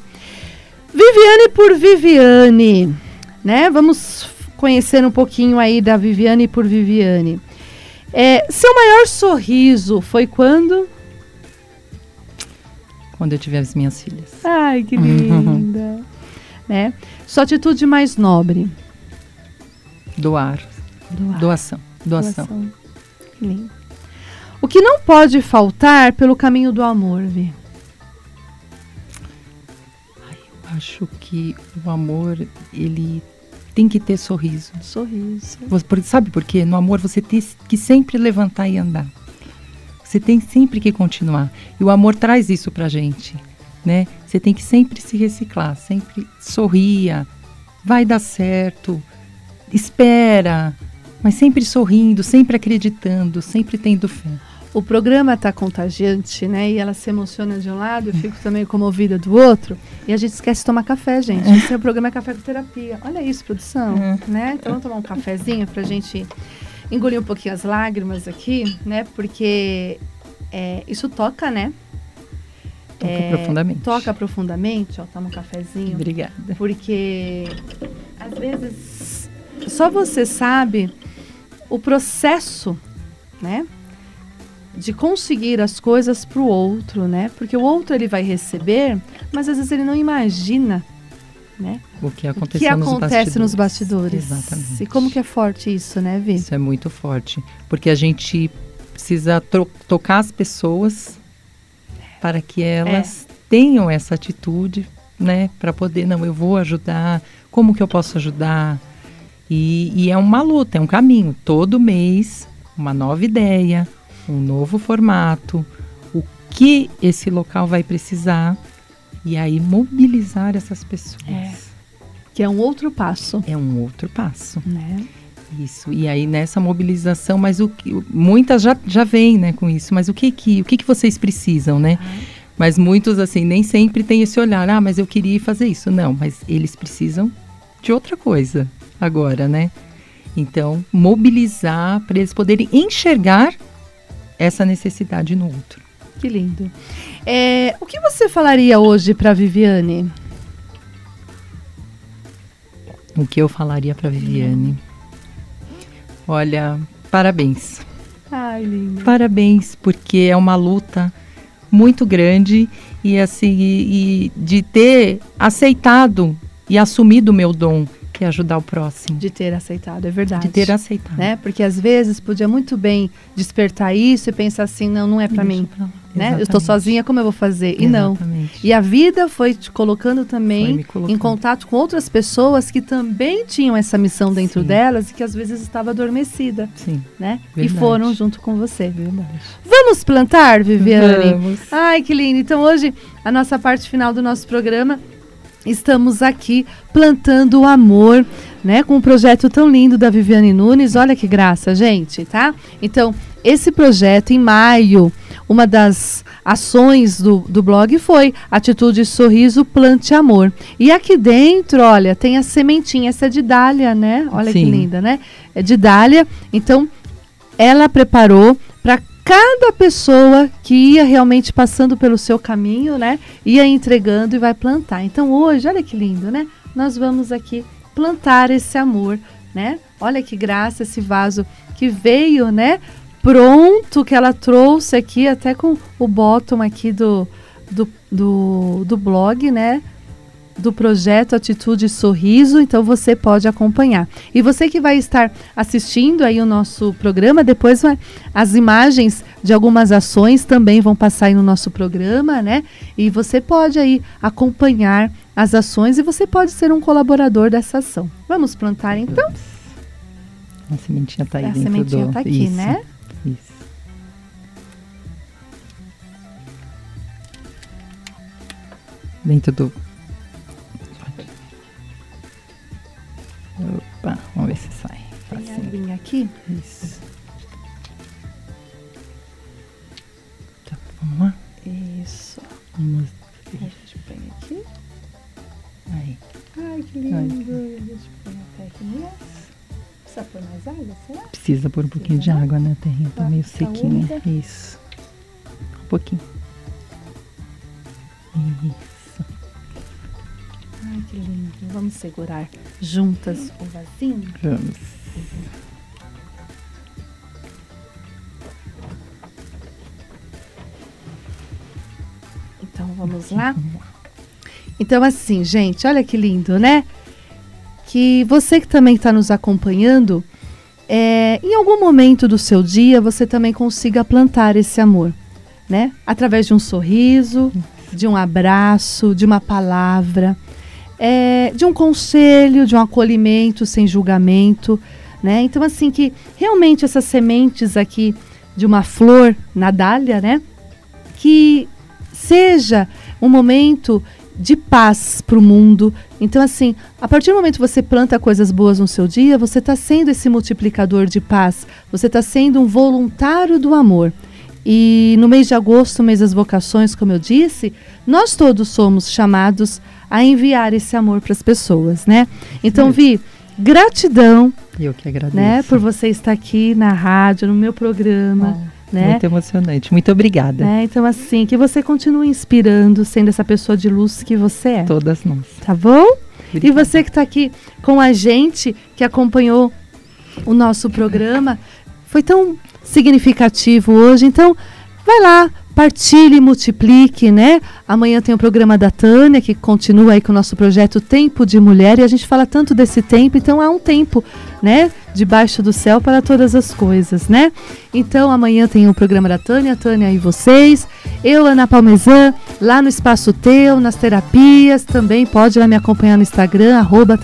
Speaker 2: Viviane por Viviane, né? Vamos conhecer um pouquinho aí da Viviane por Viviane. É, seu maior sorriso foi quando?
Speaker 5: Quando eu tive as minhas filhas.
Speaker 2: Ai, que linda. [LAUGHS] né? Sua atitude mais nobre?
Speaker 5: Doar. Doar. Doação. Doação. Doação.
Speaker 2: Que lindo. O que não pode faltar pelo caminho do amor, Vi?
Speaker 5: Acho que o amor, ele tem que ter sorriso.
Speaker 2: Sorriso.
Speaker 5: sabe por quê? No amor você tem que sempre levantar e andar. Você tem sempre que continuar. E o amor traz isso pra gente, né? Você tem que sempre se reciclar, sempre sorria, vai dar certo, espera, mas sempre sorrindo, sempre acreditando, sempre tendo fé.
Speaker 2: O programa tá contagiante, né? E ela se emociona de um lado, eu fico também comovida do outro. E a gente esquece de tomar café, gente. Esse é o programa é Café com Terapia. Olha isso, produção,
Speaker 5: É.
Speaker 2: né? Então vamos tomar um cafezinho pra gente engolir um pouquinho as lágrimas aqui, né? Porque é, isso toca, né?
Speaker 5: Toca
Speaker 2: É,
Speaker 5: profundamente.
Speaker 2: Toca profundamente, ó, toma um cafezinho.
Speaker 5: Obrigada.
Speaker 2: Porque às vezes só você sabe o processo, né? De conseguir as coisas para o outro, né? Porque o outro ele vai receber, mas às vezes ele não imagina, né?
Speaker 5: O que
Speaker 2: O
Speaker 5: aconteceu
Speaker 2: que
Speaker 5: nos
Speaker 2: acontece
Speaker 5: bastidores.
Speaker 2: nos bastidores.
Speaker 5: Exatamente.
Speaker 2: E como que é forte isso, né, Vi?
Speaker 5: Isso é muito forte. Porque a gente precisa tocar as pessoas para que elas tenham essa atitude, né? Para poder, não, eu vou ajudar, como que eu posso ajudar? E, e é uma luta, é um caminho. Todo mês, uma nova ideia, um novo formato, o que esse local vai precisar. E aí mobilizar essas pessoas.
Speaker 2: É. Que é um outro passo,
Speaker 5: é um outro passo.
Speaker 2: né?
Speaker 5: Isso. E aí nessa mobilização, mas o que muitas já, já vêm, né, com isso. Mas o que que o que que vocês precisam, né? Mas muitos assim nem sempre têm esse olhar. Ah, mas eu queria fazer isso. Não, mas eles precisam de outra coisa agora, né? Então mobilizar para eles poderem enxergar essa necessidade no outro.
Speaker 2: Que lindo. É, o que você falaria hoje para Viviane?
Speaker 5: O que eu falaria para Viviane? Olha, parabéns.
Speaker 2: Ai, lindo.
Speaker 5: Parabéns, porque é uma luta muito grande e assim e, e de ter aceitado e assumido o meu dom, que é ajudar o próximo,
Speaker 2: De ter aceitado, é verdade.
Speaker 5: de ter aceitado.
Speaker 2: né? Porque às vezes podia muito bem despertar isso e pensar assim, não, não é para mim,
Speaker 5: pra
Speaker 2: né? Eu estou sozinha, como eu vou fazer? E não.
Speaker 5: Exatamente.
Speaker 2: E a vida foi te colocando também
Speaker 5: colocando.
Speaker 2: em contato com outras pessoas que também tinham essa missão dentro
Speaker 5: Sim.
Speaker 2: delas e que às vezes estava adormecida,
Speaker 5: Sim,
Speaker 2: né?
Speaker 5: Verdade.
Speaker 2: E foram junto com você.
Speaker 5: verdade.
Speaker 2: Vamos plantar, Viviane?
Speaker 5: Vamos.
Speaker 2: Ai, que lindo. Então hoje, a nossa parte final do nosso programa, estamos aqui plantando o amor, né? Com um projeto tão lindo da Viviane Nunes. Olha que graça, gente, tá? Então, esse projeto, em maio, uma das ações do, do blog foi Atitude Sorriso Plante Amor. E aqui dentro, olha, tem a sementinha, essa é de dália, né? Olha que
Speaker 5: Sim.
Speaker 2: linda, né? É de dália. Então, ela preparou para cada pessoa que ia realmente passando pelo seu caminho, né? Ia entregando e vai plantar. Então hoje, olha que lindo, né? Nós vamos aqui plantar esse amor, né? Olha que graça esse vaso que veio, né? Pronto, que ela trouxe aqui, até com o bottom aqui do, do, do, do blog, né? Do projeto Atitude Sorriso, então você pode acompanhar. E você que vai estar assistindo aí o nosso programa, depois vai- as imagens de algumas ações também vão passar aí no nosso programa, né? E você pode aí acompanhar as ações e você pode ser um colaborador dessa ação. Vamos plantar então?
Speaker 5: A sementinha tá aí
Speaker 2: a
Speaker 5: dentro
Speaker 2: sementinha
Speaker 5: do...
Speaker 2: tá aqui,
Speaker 5: Isso,
Speaker 2: né?
Speaker 5: Isso. Dentro do... Opa, vamos ver se sai.
Speaker 2: Tem aguinha aqui.
Speaker 5: Isso. Tá, vamos lá?
Speaker 2: Isso.
Speaker 5: Vamos
Speaker 2: A gente põe aqui.
Speaker 5: aí.
Speaker 2: Ai, que lindo. A gente põe a terrinha. Precisa pôr mais água, será?
Speaker 5: Precisa pôr um pouquinho de água, né? Terrinha tá meio sequinha.
Speaker 2: úmida.
Speaker 5: Isso. Um pouquinho. Isso.
Speaker 2: Que lindo. Vamos segurar juntas o vasinho?
Speaker 5: Vamos.
Speaker 2: Então vamos lá? Então, assim, gente, olha que lindo, né? Que você que também está nos acompanhando, é, em algum momento do seu dia você também consiga plantar esse amor, né? Através de um sorriso, de um abraço, de uma palavra, é, de um conselho, de um acolhimento sem julgamento, né? Então, assim, que realmente essas sementes aqui de uma flor na dália, né? Que seja um momento de paz para o mundo. Então, assim, a partir do momento que você planta coisas boas no seu dia, você está sendo esse multiplicador de paz, você está sendo um voluntário do amor. E no mês de agosto, mês das vocações, como eu disse, nós todos somos chamados a enviar esse amor para as pessoas, né? Então, Vi, gratidão.
Speaker 5: Eu que agradeço.
Speaker 2: Né, por você estar aqui na rádio, no meu programa. Oh. Né?
Speaker 5: Muito emocionante. Muito obrigada.
Speaker 2: Né? Então, assim, que você continue inspirando, sendo essa pessoa de luz que você é.
Speaker 5: Todas nós.
Speaker 2: Tá bom? Obrigada. E você que está aqui com a gente, que acompanhou o nosso programa, foi tão significativo hoje. Então, vai lá, partilhe, multiplique, né? Amanhã tem o programa da Tânia, que continua aí com o nosso projeto Tempo de Mulher, e a gente fala tanto desse tempo, então há um tempo, né? Debaixo do céu para todas as coisas, né? Então amanhã tem o programa da Tânia, Tânia e vocês. Eu, Ana Palmezan, lá no Espaço Teu, nas terapias, também pode lá me acompanhar no Instagram, arroba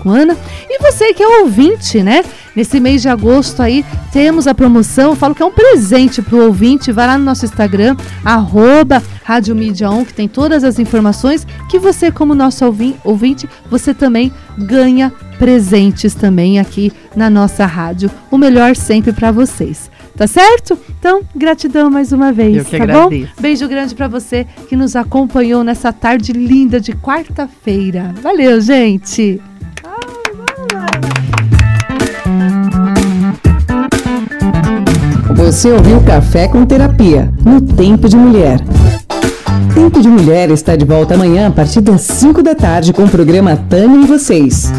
Speaker 2: com Ana. E você que é ouvinte, né? Nesse mês de agosto aí temos a promoção, falo que é um presente para o ouvinte, vai lá no nosso Instagram, arroba Rádio Mídia On, que tem todas as informações, que você, como nosso ouvinte, você também ganha presentes também aqui na nossa rádio. O melhor sempre para vocês. Tá certo? Então, gratidão mais uma vez,
Speaker 5: Eu que
Speaker 2: tá
Speaker 5: agradeço.
Speaker 2: bom? Beijo grande para você que nos acompanhou nessa tarde linda de quarta-feira. Valeu, gente.
Speaker 1: Você ouviu Café com Terapia, no Tempo de Mulher. Tempo de Mulher está de volta amanhã a partir das 5 da tarde com o programa Tânia e Vocês.